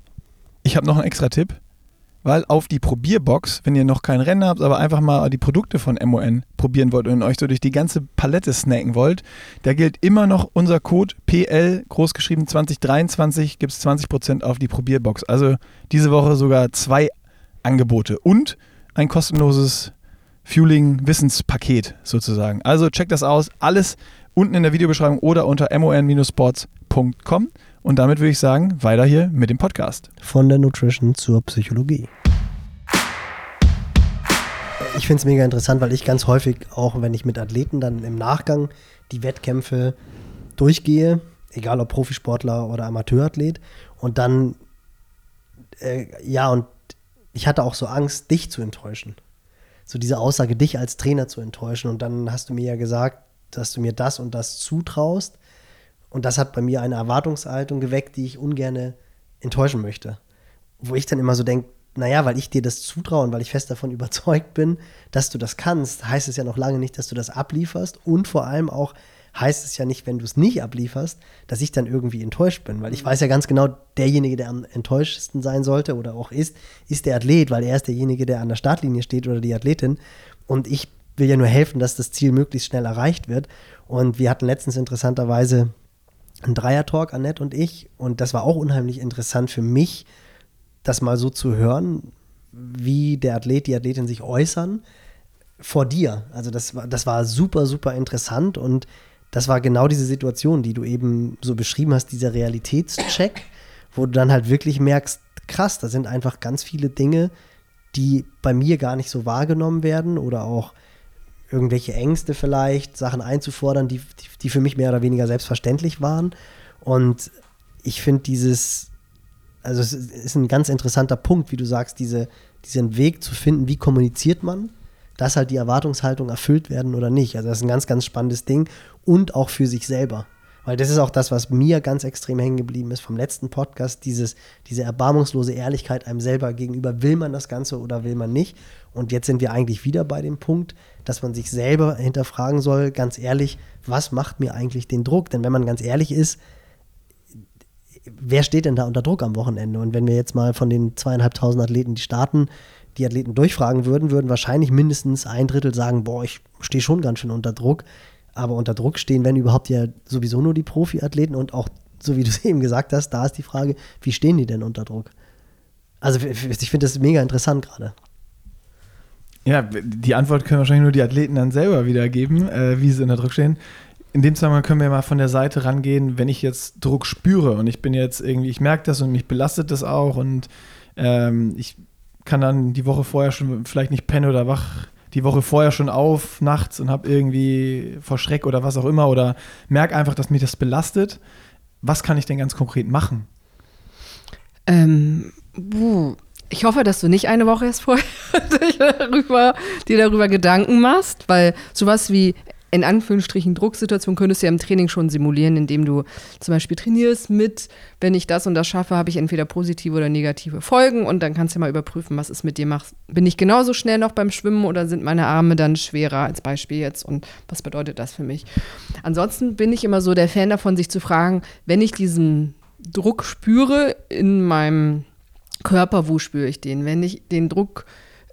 ich habe noch einen extra Tipp, weil auf die Probierbox, wenn ihr noch kein Rennen habt, aber einfach mal die Produkte von MON probieren wollt und euch so durch die ganze Palette snacken wollt, da gilt immer noch unser Code PL, großgeschrieben 2023, gibt es 20% auf die Probierbox. Also diese Woche sogar zwei Angebote und ein kostenloses Fueling-Wissenspaket sozusagen. Also checkt das aus. Alles unten in der Videobeschreibung oder unter mon-sports.com. Und damit würde ich sagen, weiter hier mit dem Podcast. Von der Nutrition zur Psychologie. Ich finde es mega interessant, weil ich ganz häufig, auch wenn ich mit Athleten dann im Nachgang die Wettkämpfe durchgehe, egal ob Profisportler oder Amateurathlet, und dann, äh, ja, und ich hatte auch so Angst, dich zu enttäuschen. So diese Aussage, dich als Trainer zu enttäuschen. Und dann hast du mir ja gesagt, dass du mir das und das zutraust. Und das hat bei mir eine Erwartungshaltung geweckt, die ich ungern enttäuschen möchte. Wo ich dann immer so denke, naja, weil ich dir das zutraue und weil ich fest davon überzeugt bin, dass du das kannst, heißt es ja noch lange nicht, dass du das ablieferst. Und vor allem auch heißt es ja nicht, wenn du es nicht ablieferst, dass ich dann irgendwie enttäuscht bin. Weil ich weiß ja ganz genau, derjenige, der am enttäuschtesten sein sollte oder auch ist, ist der Athlet, weil er ist derjenige, der an der Startlinie steht oder die Athletin. Und ich will ja nur helfen, dass das Ziel möglichst schnell erreicht wird. Und wir hatten letztens interessanterweise einen Dreier-Talk, Annette und ich. Und das war auch unheimlich interessant für mich, das mal so zu hören, wie der Athlet, die Athletin sich äußern vor dir. Also das war, das war super, super interessant und das war genau diese Situation, die du eben so beschrieben hast, dieser Realitätscheck, wo du dann halt wirklich merkst, krass, da sind einfach ganz viele Dinge, die bei mir gar nicht so wahrgenommen werden oder auch irgendwelche Ängste vielleicht, Sachen einzufordern, die, die, die für mich mehr oder weniger selbstverständlich waren. Und ich finde dieses, also es ist ein ganz interessanter Punkt, wie du sagst, diese, diesen Weg zu finden, wie kommuniziert man, dass halt die Erwartungshaltung erfüllt werden oder nicht. Also das ist ein ganz, ganz spannendes Ding und auch für sich selber. Weil das ist auch das, was mir ganz extrem hängen geblieben ist vom letzten Podcast, dieses, diese erbarmungslose Ehrlichkeit einem selber gegenüber. Will man das Ganze oder will man nicht? Und jetzt sind wir eigentlich wieder bei dem Punkt, dass man sich selber hinterfragen soll, ganz ehrlich, was macht mir eigentlich den Druck? Denn wenn man ganz ehrlich ist, wer steht denn da unter Druck am Wochenende? Und wenn wir jetzt mal von den zweieinhalbtausend Athleten, die starten, die Athleten durchfragen würden, würden wahrscheinlich mindestens ein Drittel sagen, boah, ich stehe schon ganz schön unter Druck. Aber unter Druck stehen, wenn überhaupt ja sowieso nur die Profiathleten und auch, so wie du es eben gesagt hast, da ist die Frage, wie stehen die denn unter Druck? Also ich finde das mega interessant gerade. Ja, die Antwort können wahrscheinlich nur die Athleten dann selber wiedergeben, äh, wie sie unter Druck stehen. In dem Zusammenhang können wir mal von der Seite rangehen, wenn ich jetzt Druck spüre und ich bin jetzt irgendwie, ich merke das und mich belastet das auch und ähm, ich kann dann die Woche vorher schon vielleicht nicht pennen oder wach die Woche vorher schon auf nachts und habe irgendwie vor Schreck oder was auch immer oder merke einfach, dass mich das belastet. Was kann ich denn ganz konkret machen? Ähm, ich hoffe, dass du nicht eine Woche erst vorher dir darüber Gedanken machst, weil sowas wie in Anführungsstrichen Drucksituation könntest du ja im Training schon simulieren, indem du zum Beispiel trainierst mit, wenn ich das und das schaffe, habe ich entweder positive oder negative Folgen und dann kannst du mal überprüfen, was es mit dir macht. Bin ich genauso schnell noch beim Schwimmen oder sind meine Arme dann schwerer als Beispiel jetzt und was bedeutet das für mich? Ansonsten bin ich immer so der Fan davon, sich zu fragen, wenn ich diesen Druck spüre in meinem Körper, wo spüre ich den? Wenn ich den Druck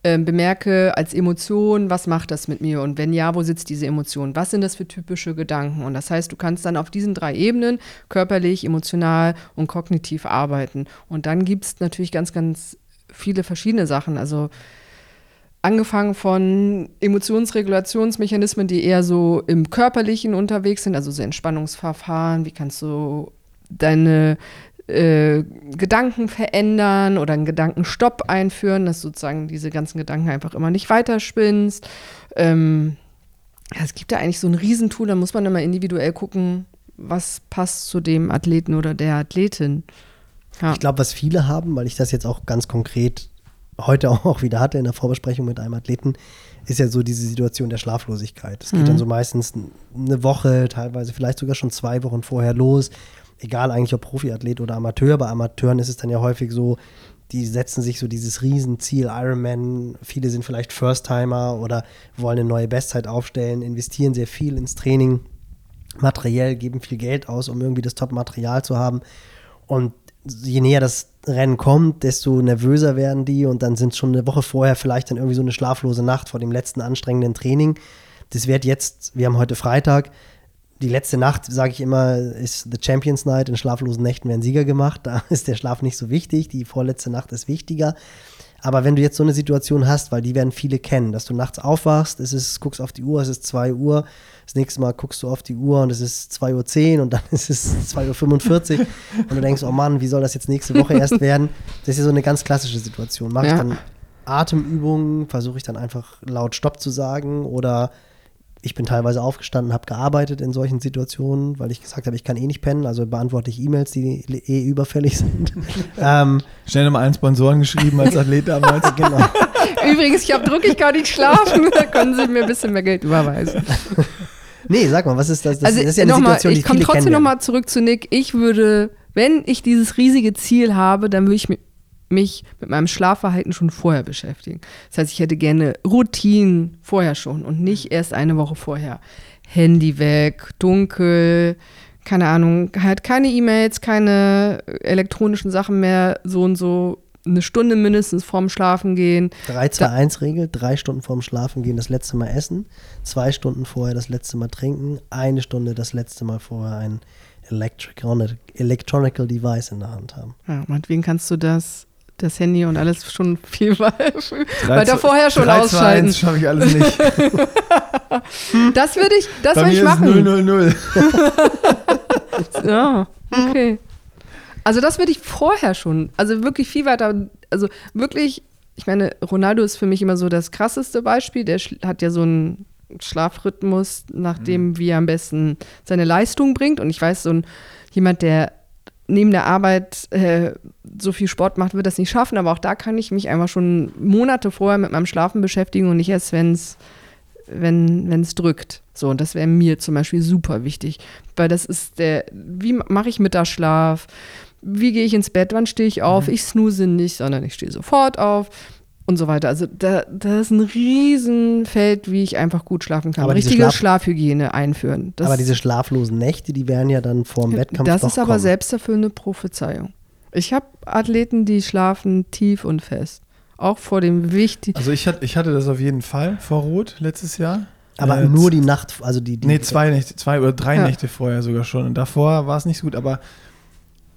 äh, bemerke als Emotion, was macht das mit mir? Und wenn ja, wo sitzt diese Emotion? Was sind das für typische Gedanken? Und das heißt, du kannst dann auf diesen drei Ebenen, körperlich, emotional und kognitiv arbeiten. Und dann gibt es natürlich ganz, ganz viele verschiedene Sachen. Also angefangen von Emotionsregulationsmechanismen, die eher so im Körperlichen unterwegs sind, also so Entspannungsverfahren, wie kannst du deine äh, Gedanken verändern oder einen Gedankenstopp einführen, dass sozusagen diese ganzen Gedanken einfach immer nicht weiterspinnst. Ähm, es gibt da eigentlich so ein Riesentool, da muss man immer individuell gucken, was passt zu dem Athleten oder der Athletin. Ja. Ich glaube, was viele haben, weil ich das jetzt auch ganz konkret heute auch wieder hatte in der Vorbesprechung mit einem Athleten, ist ja so diese Situation der Schlaflosigkeit. Es geht mhm. dann so meistens eine Woche, teilweise vielleicht sogar schon zwei Wochen vorher los egal eigentlich ob Profiathlet oder Amateur, bei Amateuren ist es dann ja häufig so, die setzen sich so dieses Riesenziel Ironman. Viele sind vielleicht First-Timer oder wollen eine neue Bestzeit aufstellen, investieren sehr viel ins Training, materiell, geben viel Geld aus, um irgendwie das Top-Material zu haben. Und je näher das Rennen kommt, desto nervöser werden die und dann sind es schon eine Woche vorher vielleicht dann irgendwie so eine schlaflose Nacht vor dem letzten anstrengenden Training. Das wird jetzt, wir haben heute Freitag, die letzte Nacht, sage ich immer, ist The Champions Night. In schlaflosen Nächten werden Sieger gemacht. Da ist der Schlaf nicht so wichtig. Die vorletzte Nacht ist wichtiger. Aber wenn du jetzt so eine Situation hast, weil die werden viele kennen, dass du nachts aufwachst, es ist, guckst auf die Uhr, es ist 2 Uhr, das nächste Mal guckst du auf die Uhr und es ist 2.10 Uhr und dann ist es 2.45 Uhr und du denkst, oh Mann, wie soll das jetzt nächste Woche erst werden? Das ist ja so eine ganz klassische Situation. Mache ich dann Atemübungen, versuche ich dann einfach laut Stopp zu sagen oder ich bin teilweise aufgestanden, habe gearbeitet in solchen Situationen, weil ich gesagt habe, ich kann eh nicht pennen, also beantworte ich E-Mails, die eh überfällig sind. ähm, Schnell nochmal einen Sponsoren geschrieben als Athlet damals. genau. Übrigens, ich habe Druck, ich kann nicht schlafen, da können Sie mir ein bisschen mehr Geld überweisen. nee, sag mal, was ist das? Das, also, das ist ja eine Situation, mal, Ich komme trotzdem nochmal zurück zu Nick. Ich würde, wenn ich dieses riesige Ziel habe, dann würde ich mir mich mit meinem Schlafverhalten schon vorher beschäftigen. Das heißt, ich hätte gerne Routinen vorher schon und nicht erst eine Woche vorher. Handy weg, dunkel, keine Ahnung, halt keine E-Mails, keine elektronischen Sachen mehr, so und so eine Stunde mindestens vorm Schlafen gehen. 3-2-1-Regel, drei Stunden vorm Schlafen gehen, das letzte Mal essen, zwei Stunden vorher das letzte Mal trinken, eine Stunde das letzte Mal vorher ein Electronic, Electronical Device in der Hand haben. Ja, meinetwegen kannst du das das Handy und alles schon viel weiter vorher schon 3, ausschalten. Das schaffe ich alles nicht. das würde ich, das würde ich machen. Ist 0, 0, 0. ja, okay. Also das würde ich vorher schon, also wirklich viel weiter, also wirklich, ich meine, Ronaldo ist für mich immer so das krasseste Beispiel. Der hat ja so einen Schlafrhythmus, nach dem, mhm. wie er am besten seine Leistung bringt. Und ich weiß, so ein jemand, der neben der Arbeit äh, so viel Sport macht, wird das nicht schaffen. Aber auch da kann ich mich einfach schon Monate vorher mit meinem Schlafen beschäftigen und nicht erst, wenn's, wenn es drückt. So, und das wäre mir zum Beispiel super wichtig. Weil das ist der, wie mache ich Mittagsschlaf? Wie gehe ich ins Bett? Wann stehe ich auf? Mhm. Ich snooze nicht, sondern ich stehe sofort auf und so weiter. Also da, da ist ein Riesenfeld, wie ich einfach gut schlafen kann. Aber Richtige Schlaf Schlafhygiene einführen. Das aber diese schlaflosen Nächte, die wären ja dann vor dem Wettkampf Das ist aber kommen. selbsterfüllende Prophezeiung. Ich habe Athleten, die schlafen tief und fest. Auch vor dem wichtigen. Also ich hatte, ich hatte das auf jeden Fall vor Rot letztes Jahr. Aber äh, nur die Nacht, also die. die nee, zwei Nächte, zwei oder drei ja. Nächte vorher sogar schon. Und davor war es nicht so gut, aber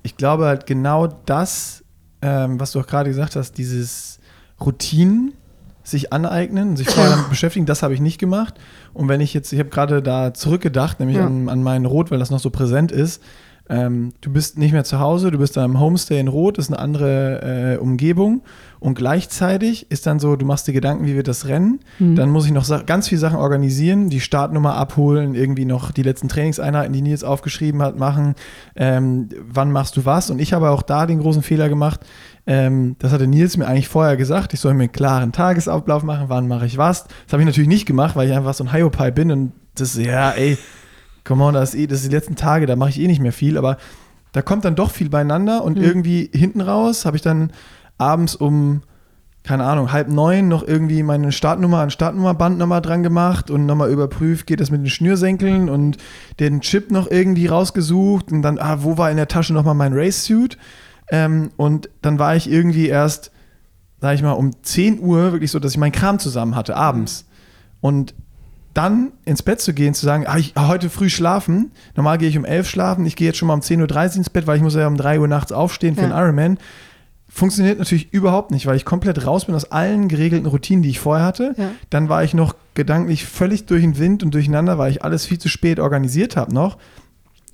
ich glaube halt genau das, ähm, was du auch gerade gesagt hast, dieses Routinen sich aneignen, sich vorher damit beschäftigen, das habe ich nicht gemacht. Und wenn ich jetzt, ich habe gerade da zurückgedacht, nämlich ja. an, an meinen Rot, weil das noch so präsent ist. Ähm, du bist nicht mehr zu Hause, du bist da im Homestay in Rot, das ist eine andere äh, Umgebung. Und gleichzeitig ist dann so, du machst dir Gedanken, wie wird das Rennen. Mhm. Dann muss ich noch ganz viele Sachen organisieren, die Startnummer abholen, irgendwie noch die letzten Trainingseinheiten, die Nils aufgeschrieben hat, machen. Ähm, wann machst du was? Und ich habe auch da den großen Fehler gemacht ähm, das hatte Nils mir eigentlich vorher gesagt, ich soll mir einen klaren Tagesablauf machen, wann mache ich was. Das habe ich natürlich nicht gemacht, weil ich einfach so ein Hyopai bin und das ja, ey, come on, das ist, eh, das ist die letzten Tage, da mache ich eh nicht mehr viel, aber da kommt dann doch viel beieinander und Mhm. irgendwie hinten raus habe ich dann abends um, keine Ahnung, halb neun noch irgendwie meine Startnummer an Startnummerband nochmal dran gemacht und nochmal überprüft, geht das mit den Schnürsenkeln und den Chip noch irgendwie rausgesucht und dann, ah, wo war in der Tasche nochmal mein Race-Suit? Ähm, und dann war ich irgendwie erst, sag ich mal, um 10 Uhr wirklich so, dass ich meinen Kram zusammen hatte, abends. Und dann ins Bett zu gehen, zu sagen, ah, ich, ah, heute früh schlafen. Normal gehe ich um 11 schlafen, ich gehe jetzt schon mal um 10.30 Uhr ins Bett, weil ich muss ja um 3 Uhr nachts aufstehen für Ja. den Ironman. Funktioniert natürlich überhaupt nicht, weil ich komplett raus bin aus allen geregelten Routinen, die ich vorher hatte. Ja. Dann war ich noch gedanklich völlig durch den Wind und durcheinander, weil ich alles viel zu spät organisiert habe noch.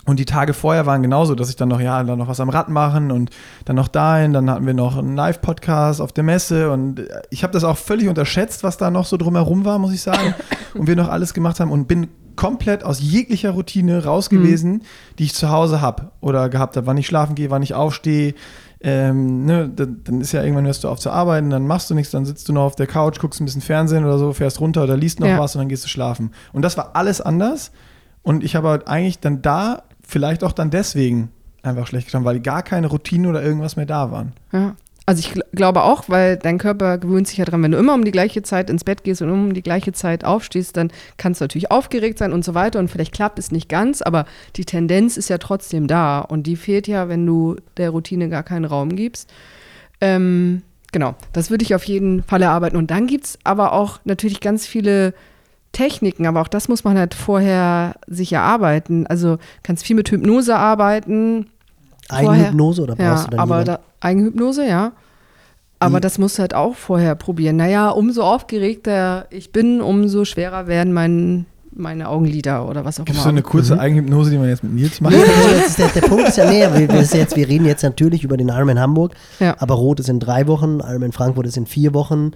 Und die Tage vorher waren genauso, dass ich dann noch, ja, dann noch was am Rad machen und dann noch dahin, dann hatten wir noch einen Live-Podcast auf der Messe und äh, ich habe das auch völlig unterschätzt, was da noch so drumherum war, muss ich sagen. und wir noch alles gemacht haben und bin komplett aus jeglicher Routine raus gewesen, die ich zu Hause habe oder gehabt habe, wann ich schlafen gehe, wann ich aufstehe. Ähm, ne, dann, dann ist ja irgendwann hörst du auf zu arbeiten, dann machst du nichts, dann sitzt du noch auf der Couch, guckst ein bisschen Fernsehen oder so, fährst runter oder liest noch Ja. was und dann gehst du schlafen. Und das war alles anders. Und ich habe halt eigentlich dann da, vielleicht auch dann deswegen einfach schlecht geschlafen, weil gar keine Routine oder irgendwas mehr da waren. Ja. Also ich gl glaube auch, weil dein Körper gewöhnt sich ja dran, wenn du immer um die gleiche Zeit ins Bett gehst und um die gleiche Zeit aufstehst, dann kannst du natürlich aufgeregt sein und so weiter und vielleicht klappt es nicht ganz, aber die Tendenz ist ja trotzdem da und die fehlt ja, wenn du der Routine gar keinen Raum gibst. Ähm, genau, das würde ich auf jeden Fall erarbeiten. Und dann gibt es aber auch natürlich ganz viele Techniken, aber auch das muss man halt vorher sich erarbeiten. Also kannst viel mit Hypnose arbeiten, Eigenhypnose oder brauchst ja, du dann aber da, Eigenhypnose, ja. Aber Wie- das musst du halt auch vorher probieren. Naja, umso aufgeregter ich bin, umso schwerer werden mein, meine Augenlider oder was auch Gibt es immer. so eine kurze Eigenhypnose, die man jetzt mit Nils macht? Nee, also der, der Punkt ist ja, nee, wir, wir, ist jetzt, wir reden jetzt natürlich über den Ironman Hamburg, Ja. aber Rot ist in drei Wochen, Ironman Frankfurt ist in vier Wochen.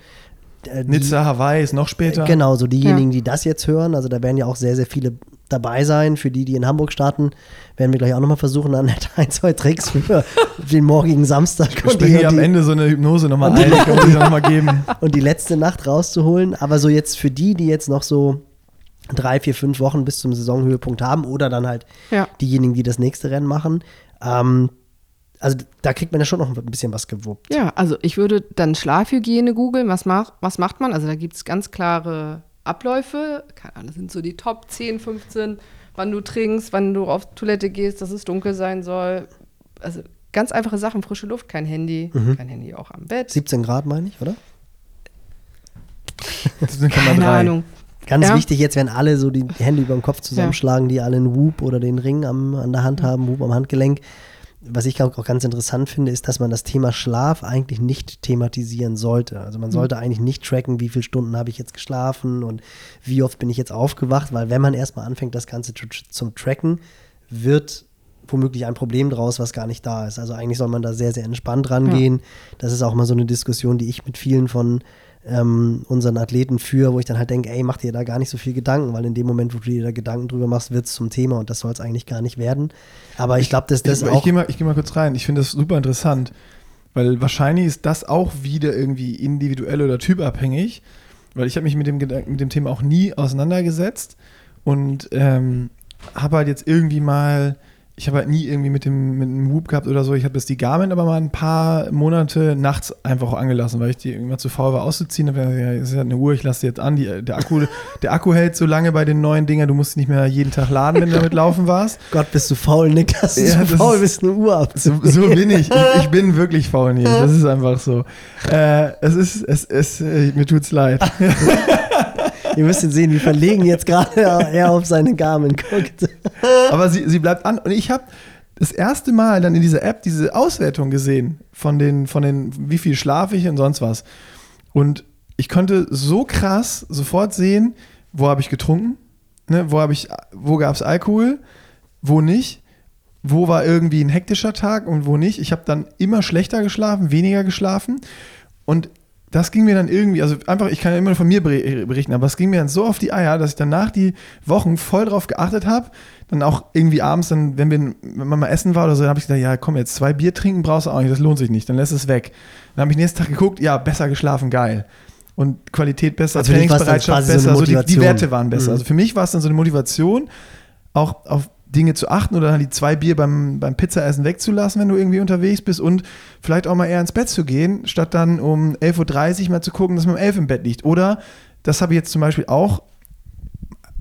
Äh, die- Nizza, Hawaii ist noch später. Genau, so diejenigen, die das jetzt hören, also da werden ja auch sehr, sehr viele dabei sein. Für die, die in Hamburg starten, werden wir gleich auch nochmal versuchen, an ein, zwei Tricks für den morgigen Samstag Wir und die, hier am die, Ende so eine Hypnose nochmal ein, die können wir nochmal geben. und die letzte Nacht rauszuholen. Aber so jetzt für die, die jetzt noch so drei, vier, fünf Wochen bis zum Saisonhöhepunkt haben oder dann halt Ja. diejenigen, die das nächste Rennen machen, ähm, also da kriegt man ja schon noch ein bisschen was gewuppt. Ja, also ich würde dann Schlafhygiene googeln. Was, mach, was macht man? Also da gibt es ganz klare Abläufe. Keine Ahnung, das sind so die Top 10, 15, wann du trinkst, wann du auf Toilette gehst, dass es dunkel sein soll. Also ganz einfache Sachen, frische Luft, kein Handy. Mhm. Kein Handy auch am Bett. 17 Grad meine ich, oder? Das sind Keine. Ahnung. Ganz Ja. wichtig jetzt, wenn alle so die Hände über dem Kopf zusammenschlagen, die alle einen Whoop oder den Ring am, an der Hand haben, Whoop am Handgelenk. Was ich auch ganz interessant finde, ist, dass man das Thema Schlaf eigentlich nicht thematisieren sollte. Also man sollte eigentlich nicht tracken, wie viele Stunden habe ich jetzt geschlafen und wie oft bin ich jetzt aufgewacht, weil wenn man erstmal anfängt, das Ganze zu, zum Tracken, wird womöglich ein Problem draus, was gar nicht da ist. Also eigentlich soll man da sehr, sehr entspannt rangehen. Das ist auch mal so eine Diskussion, die ich mit vielen von ähm, unseren Athleten führe, wo ich dann halt denke, ey, mach dir da gar nicht so viel Gedanken, weil in dem Moment, wo du dir da Gedanken drüber machst, wird es zum Thema und das soll es eigentlich gar nicht werden. Aber ich glaube, dass das ich, auch. ich gehe mal, ich geh mal kurz rein. Ich finde das super interessant, weil wahrscheinlich ist das auch wieder irgendwie individuell oder typabhängig, weil ich habe mich mit dem, Gedanken, mit dem Thema auch nie auseinandergesetzt und ähm, habe halt jetzt irgendwie mal, ich habe halt nie irgendwie mit dem, mit dem Whoop gehabt oder so. Ich habe jetzt die Garmin aber mal ein paar Monate nachts einfach auch angelassen, weil ich die irgendwann zu faul war auszuziehen. Da ja, das ist ja eine Uhr, ich lasse die jetzt an. Die, der, Akku, der Akku hält so lange bei den neuen Dingern, du musst nicht mehr jeden Tag laden, wenn du damit laufen warst. Gott, bist du faul, Nick, dass du Ja, so das faul ist- bist, eine Uhr So, abzunehmen. so bin ich. ich. Ich bin wirklich faul, Nils. Das ist einfach so. Äh, es ist, es, es, äh, mir tut's leid. Ihr müsst ihn sehen, wie verlegen jetzt gerade er auf seine Garmin guckt. Aber sie, sie bleibt an. Und ich habe das erste Mal dann in dieser App diese Auswertung gesehen von den, von den, wie viel schlafe ich und sonst was. Und ich konnte so krass sofort sehen, wo habe ich getrunken, ne, wo wo gab es Alkohol, wo nicht, wo war irgendwie ein hektischer Tag und wo nicht. Ich habe dann immer schlechter geschlafen, weniger geschlafen. Und das ging mir dann irgendwie, also einfach, ich kann ja immer nur von mir beri- berichten, aber es ging mir dann so auf die Eier, dass ich danach die Wochen voll drauf geachtet habe. Dann auch irgendwie abends, dann, wenn, wir, wenn man mal essen war oder so, dann habe ich gesagt, ja komm, jetzt zwei Bier trinken brauchst du auch nicht, das lohnt sich nicht, dann lässt es weg. Dann habe ich nächsten Tag geguckt, ja, besser geschlafen, geil. und Qualität besser, Also Trainingsbereitschaft so besser, eine also die, die Motivation. Werte waren besser. Mhm. Also für mich war es dann so eine Motivation, auch auf Dinge zu achten oder die zwei Bier beim, beim Pizzaessen wegzulassen, wenn du irgendwie unterwegs bist und vielleicht auch mal eher ins Bett zu gehen, statt dann um 11.30 Uhr mal zu gucken, dass man um 11 im Bett liegt. Oder, das habe ich jetzt zum Beispiel auch,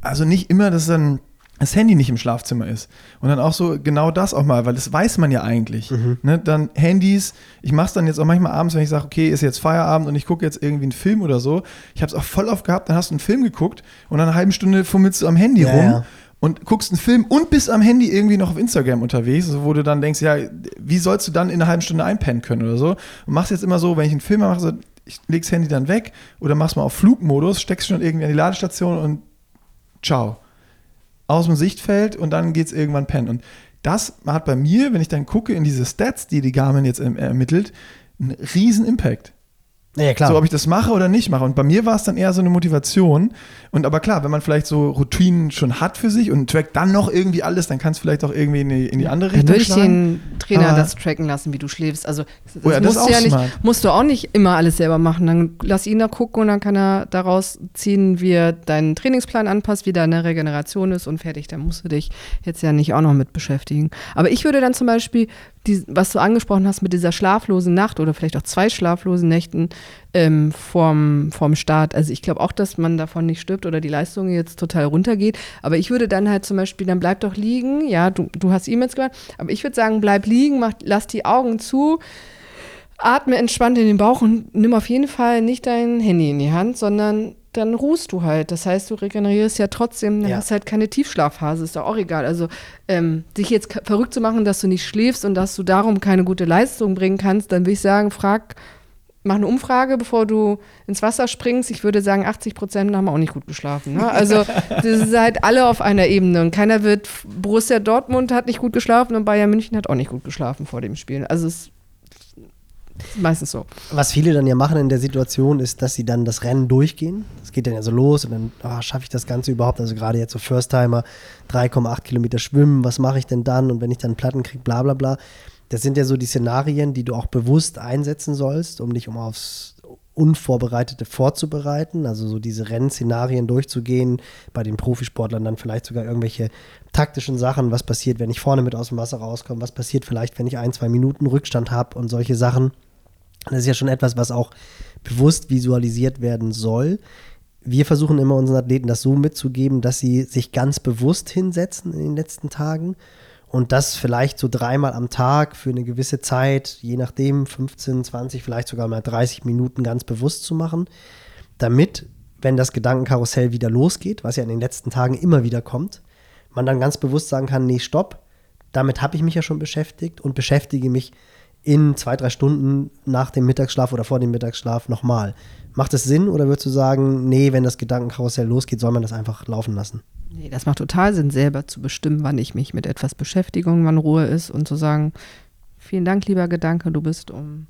also nicht immer, dass dann das Handy nicht im Schlafzimmer ist. Und dann auch so genau das auch mal, weil das weiß man ja eigentlich. Ne, dann Handys, ich mache es dann jetzt auch manchmal abends, wenn ich sage, okay, ist jetzt Feierabend und ich gucke jetzt irgendwie einen Film oder so. Ich habe es auch voll oft gehabt, dann hast du einen Film geguckt und nach einer halben Stunde fummelst du am Handy Ja, rum ja. Und guckst einen Film und bist am Handy irgendwie noch auf Instagram unterwegs, wo du dann denkst, ja, wie sollst du dann in einer halben Stunde einpennen können oder so? Und machst jetzt immer so, wenn ich einen Film mache, so, ich leg's Handy dann weg oder mach's mal auf Flugmodus, steckst schon irgendwie an die Ladestation und ciao. Aus dem Sichtfeld und dann geht's irgendwann pennen. Und das hat bei mir, wenn ich dann gucke in diese Stats, die die Garmin jetzt ähm, ermittelt, einen riesen Impact. Ja, klar. So, ob ich das mache oder nicht mache. Und bei mir war es dann eher so eine Motivation. Und aber klar, wenn man vielleicht so Routinen schon hat für sich und trackt dann noch irgendwie alles, dann kann es vielleicht auch irgendwie in die, in die andere Dann Richtung würde ich den Trainer Aber- das tracken lassen, wie du schläfst. Also das, Oh ja, das musst, du ja auch nicht, musst du auch nicht immer alles selber machen. Dann lass ihn da gucken und dann kann er daraus ziehen, wie er deinen Trainingsplan anpasst, wie deine Regeneration ist und fertig. Da musst du dich jetzt ja nicht auch noch mit beschäftigen. Aber ich würde dann zum Beispiel, die, was du angesprochen hast mit dieser schlaflosen Nacht oder vielleicht auch zwei schlaflosen Nächten ähm, vorm, vorm Start. Also ich glaube auch, dass man davon nicht stirbt oder die Leistung jetzt total runtergeht. Aber ich würde dann halt zum Beispiel, dann bleib doch liegen. Ja, du, du hast E-Mails gemacht. Aber ich würde sagen, bleib liegen, mach, lass die Augen zu, atme entspannt in den Bauch und nimm auf jeden Fall nicht dein Handy in die Hand, sondern dann ruhst du halt. Das heißt, du regenerierst ja trotzdem, dann Ja. hast halt keine Tiefschlafphase, ist doch auch egal. Also ähm, dich jetzt verrückt zu machen, dass du nicht schläfst und dass du darum keine gute Leistung bringen kannst, dann würde ich sagen, frag, mach eine Umfrage, bevor du ins Wasser springst. Ich würde sagen, 80 Prozent haben auch nicht gut geschlafen. Ne? Also das ist halt alle auf einer Ebene und keiner wird, Borussia Dortmund hat nicht gut geschlafen und Bayern München hat auch nicht gut geschlafen vor dem Spiel. Also es ist meistens so. Was viele dann ja machen in der Situation, ist, dass sie dann das Rennen durchgehen. Es geht dann ja so los und dann ah, schaffe ich das Ganze überhaupt. Also gerade jetzt so First-Timer, 3,8 Kilometer schwimmen, was mache ich denn dann? Und wenn ich dann Platten kriege, bla bla bla. Das sind ja so die Szenarien, die du auch bewusst einsetzen sollst, um dich um aufs Unvorbereitete vorzubereiten. Also so diese Rennszenarien durchzugehen, bei den Profisportlern dann vielleicht sogar irgendwelche taktischen Sachen, was passiert, wenn ich vorne mit aus dem Wasser rauskomme, was passiert vielleicht, wenn ich ein, zwei Minuten Rückstand habe und solche Sachen. Das ist ja schon etwas, was auch bewusst visualisiert werden soll. Wir versuchen immer unseren Athleten das so mitzugeben, dass sie sich ganz bewusst hinsetzen in den letzten Tagen und das vielleicht so dreimal am Tag für eine gewisse Zeit, je nachdem 15, 20, vielleicht sogar mal 30 Minuten ganz bewusst zu machen, damit, wenn das Gedankenkarussell wieder losgeht, was ja in den letzten Tagen immer wieder kommt, man dann ganz bewusst sagen kann, nee, stopp, damit habe ich mich ja schon beschäftigt und beschäftige mich in zwei, drei Stunden nach dem Mittagsschlaf oder vor dem Mittagsschlaf nochmal. Macht es Sinn oder würdest du sagen, nee, wenn das Gedankenkarussell losgeht, soll man das einfach laufen lassen? Nee, das macht total Sinn, selber zu bestimmen, wann ich mich mit etwas beschäftige und wann Ruhe ist und zu sagen, vielen Dank, lieber Gedanke, du bist um,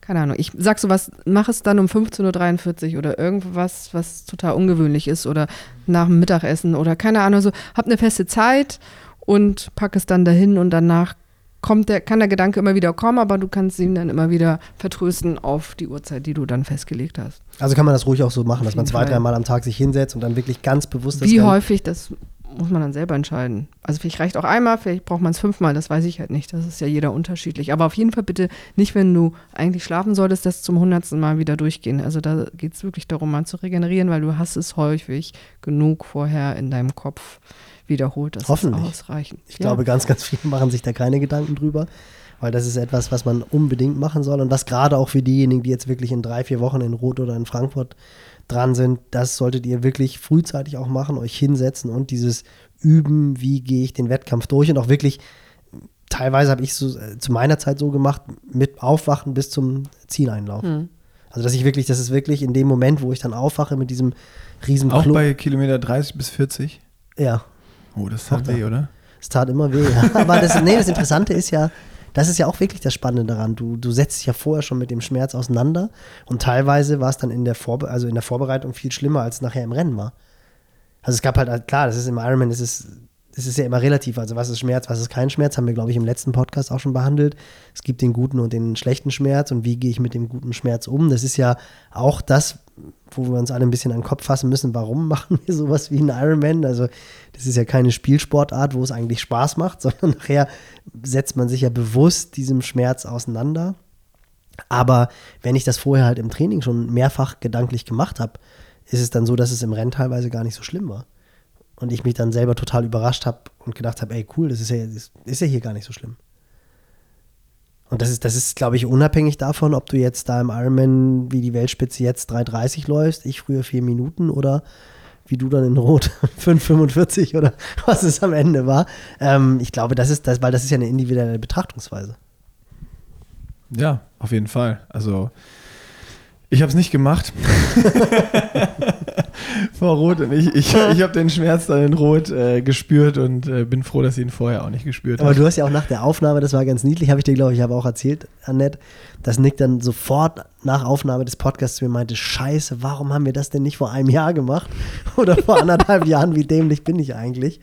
keine Ahnung, ich sag so was, mach es dann um 15.43 Uhr oder irgendwas, was total ungewöhnlich ist oder nach dem Mittagessen oder keine Ahnung, so, hab eine feste Zeit und pack es dann dahin und danach kommt der, kann der Gedanke immer wieder kommen, aber du kannst ihn dann immer wieder vertrösten auf die Uhrzeit, die du dann festgelegt hast. Also kann man das ruhig auch so machen, dass man zwei, dreimal am Tag sich hinsetzt und dann wirklich ganz bewusst das Wie häufig, das muss man dann selber entscheiden. Also vielleicht reicht auch einmal, vielleicht braucht man es fünfmal, das weiß ich halt nicht. Das ist ja jeder unterschiedlich. Aber auf jeden Fall bitte nicht, wenn du eigentlich schlafen solltest, das zum hundertsten Mal wieder durchgehen. Also da geht es wirklich darum, mal zu regenerieren, weil du hast es häufig genug vorher in deinem Kopf wiederholt. Das Hoffentlich. ist ausreichend. Ich glaube, ganz, ganz viele machen sich da keine Gedanken drüber, weil das ist etwas, was man unbedingt machen soll und was gerade auch für diejenigen, die jetzt wirklich in drei, vier Wochen in Rot oder in Frankfurt dran sind, das solltet ihr wirklich frühzeitig auch machen, euch hinsetzen und dieses Üben, wie gehe ich den Wettkampf durch und auch wirklich, teilweise habe ich so äh, zu meiner Zeit so gemacht, mit Aufwachen bis zum Zieleinlauf. Hm. Also dass ich wirklich, das ist wirklich in dem Moment, wo ich dann aufwache mit diesem riesen Auch bei Kilometer 30 bis 40. ja, Oh, das da. weh, oder? Es tat immer weh. Aber das, nee, das Interessante ist ja, das ist ja auch wirklich das Spannende daran. Du, du setzt dich ja vorher schon mit dem Schmerz auseinander und teilweise war es dann in der, Vorbe also in der Vorbereitung viel schlimmer, als es nachher im Rennen war. Also es gab halt, klar, das ist im Ironman, es ist, es ist ja immer relativ. Also was ist Schmerz, was ist kein Schmerz, haben wir, glaube ich, im letzten Podcast auch schon behandelt. Es gibt den guten und den schlechten Schmerz und wie gehe ich mit dem guten Schmerz um. Das ist ja auch das, wo wir uns alle ein bisschen an den Kopf fassen müssen, warum machen wir sowas wie einen Ironman? Also das ist ja keine Spielsportart, wo es eigentlich Spaß macht, sondern nachher setzt man sich ja bewusst diesem Schmerz auseinander. Aber wenn ich das vorher halt im Training schon mehrfach gedanklich gemacht habe, ist es dann so, dass es im Rennen teilweise gar nicht so schlimm war. Und ich mich dann selber total überrascht habe und gedacht habe, ey cool, das ist ja, das ist ja hier gar nicht so schlimm. Und das ist, das ist, glaube ich, unabhängig davon, ob du jetzt da im Ironman wie die Weltspitze jetzt 3,30 läufst, ich früher 4 Minuten oder wie du dann in Rot 5,45 oder was es am Ende war. Ähm, ich glaube, das ist das, weil das ist ja eine individuelle Betrachtungsweise. Ja, auf jeden Fall. Also ich habe es nicht gemacht. Vor Rot. Und ich ich, ich habe den Schmerz dann in Rot äh, gespürt und äh, bin froh, dass ich ihn vorher auch nicht gespürt habe. Aber du hast ja auch nach der Aufnahme, das war ganz niedlich, habe ich dir, glaube ich, aber auch erzählt, Annette, dass Nick dann sofort nach Aufnahme des Podcasts zu mir meinte, scheiße, warum haben wir das denn nicht vor einem Jahr gemacht? Oder vor anderthalb Jahren, wie dämlich bin ich eigentlich?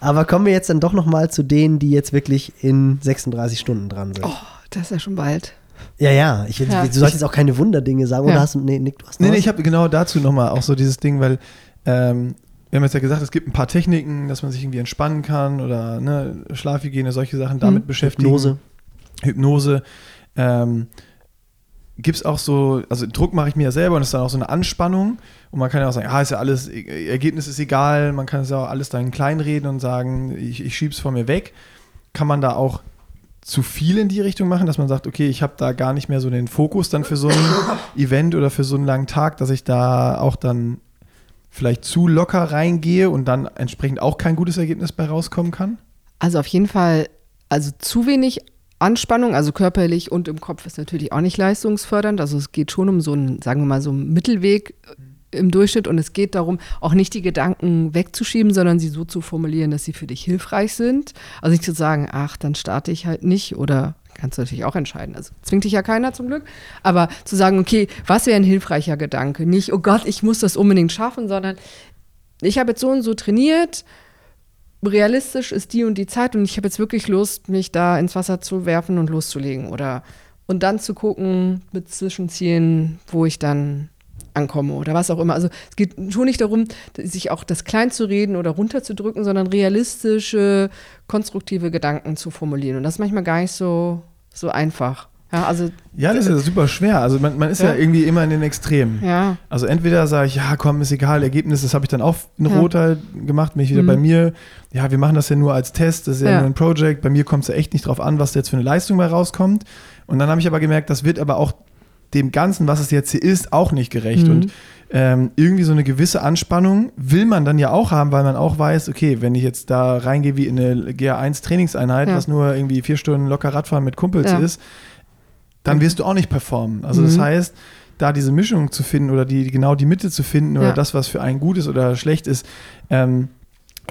Aber kommen wir jetzt dann doch nochmal zu denen, die jetzt wirklich in 36 Stunden dran sind. Oh, das ist ja schon bald. Ja, ja, ich, Ja. du sollst jetzt auch keine Wunderdinge sagen, oder Ja. hast du, nee, Nick, du hast Nee, nee, ich habe genau dazu nochmal auch so dieses Ding, weil ähm, wir haben jetzt ja gesagt, es gibt ein paar Techniken, dass man sich irgendwie entspannen kann oder ne, Schlafhygiene, solche Sachen damit Mhm. beschäftigen. Hypnose. Hypnose. Ähm, Gibt es auch so, also Druck mache ich mir ja selber und es ist dann auch so eine Anspannung. Und man kann ja auch sagen, ah, ist ja alles, Ergebnis ist egal, man kann es ja auch alles dann kleinreden und sagen, ich, ich schieb's von mir weg. Kann man da auch zu viel in die Richtung machen, dass man sagt, okay, ich habe da gar nicht mehr so den Fokus dann für so ein Event oder für so einen langen Tag, dass ich da auch dann vielleicht zu locker reingehe und dann entsprechend auch kein gutes Ergebnis bei rauskommen kann? Also auf jeden Fall, also zu wenig Anspannung, also körperlich und im Kopf ist natürlich auch nicht leistungsfördernd. Also es geht schon um so einen, sagen wir mal, so einen Mittelweg im Durchschnitt und es geht darum, auch nicht die Gedanken wegzuschieben, sondern sie so zu formulieren, dass sie für dich hilfreich sind. Also nicht zu sagen, ach, dann starte ich halt nicht oder kannst du natürlich auch entscheiden. Also zwingt dich ja keiner zum Glück. Aber zu sagen, okay, was wäre ein hilfreicher Gedanke? Nicht, oh Gott, ich muss das unbedingt schaffen, sondern ich habe jetzt so und so trainiert, realistisch ist die und die Zeit und ich habe jetzt wirklich Lust, mich da ins Wasser zu werfen und loszulegen oder und dann zu gucken mit Zwischenzielen, wo ich dann ankomme oder was auch immer. Also es geht schon nicht darum, sich auch das klein zu reden oder runterzudrücken, sondern realistische, konstruktive Gedanken zu formulieren. Und das ist manchmal gar nicht so, so einfach. Ja, also Ja, das ist ja super schwer. Also man, man ist ja. Ja. irgendwie immer in den Extremen. ja, Also entweder sage ich, ja, komm, ist egal, Ergebnis, das habe ich dann auch in Ja. Rot halt gemacht, bin ich wieder Mhm. bei mir. Ja, wir machen das ja nur als Test, das ist ja, Ja. nur ein Project. Bei mir kommt es ja echt nicht drauf an, was da jetzt für eine Leistung bei rauskommt. Und dann habe ich aber gemerkt, das wird aber auch dem Ganzen, was es jetzt hier ist, auch nicht gerecht. Mhm. Und ähm, irgendwie so eine gewisse Anspannung will man dann ja auch haben, weil man auch weiß, okay, wenn ich jetzt da reingehe wie in eine GA1-Trainingseinheit, Ja. was nur irgendwie vier Stunden locker Radfahren mit Kumpels Ja. ist, dann wirst du auch nicht performen. Also das Mhm. heißt, da diese Mischung zu finden oder die, genau die Mitte zu finden oder Ja. das, was für einen gut ist oder schlecht ist, ähm,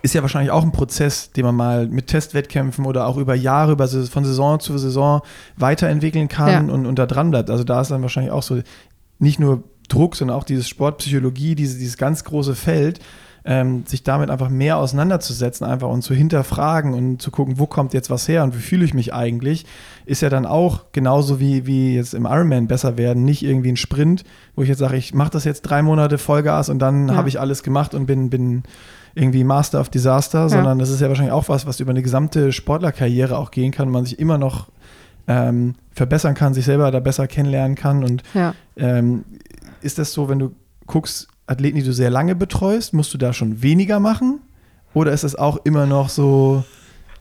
ist ja wahrscheinlich auch ein Prozess, den man mal mit Testwettkämpfen oder auch über Jahre, über, von Saison zu Saison weiterentwickeln kann Ja. und, und da dran bleibt. Also da ist dann wahrscheinlich auch so nicht nur Druck, sondern auch dieses Sportpsychologie, diese, dieses ganz große Feld, ähm, sich damit einfach mehr auseinanderzusetzen einfach und zu hinterfragen und zu gucken, wo kommt jetzt was her und wie fühle ich mich eigentlich, ist ja dann auch genauso wie, wie jetzt im Ironman besser werden, nicht irgendwie ein Sprint, wo ich jetzt sage, ich mache das jetzt drei Monate Vollgas und dann Ja. habe ich alles gemacht und bin, bin irgendwie Master of Disaster, sondern das ist ja wahrscheinlich auch was, was über eine gesamte Sportlerkarriere auch gehen kann, man sich immer noch ähm, verbessern kann, sich selber da besser kennenlernen kann und ja. ähm, ist das so, wenn du guckst, Athleten, die du sehr lange betreust, musst du da schon weniger machen? Oder ist es auch immer noch so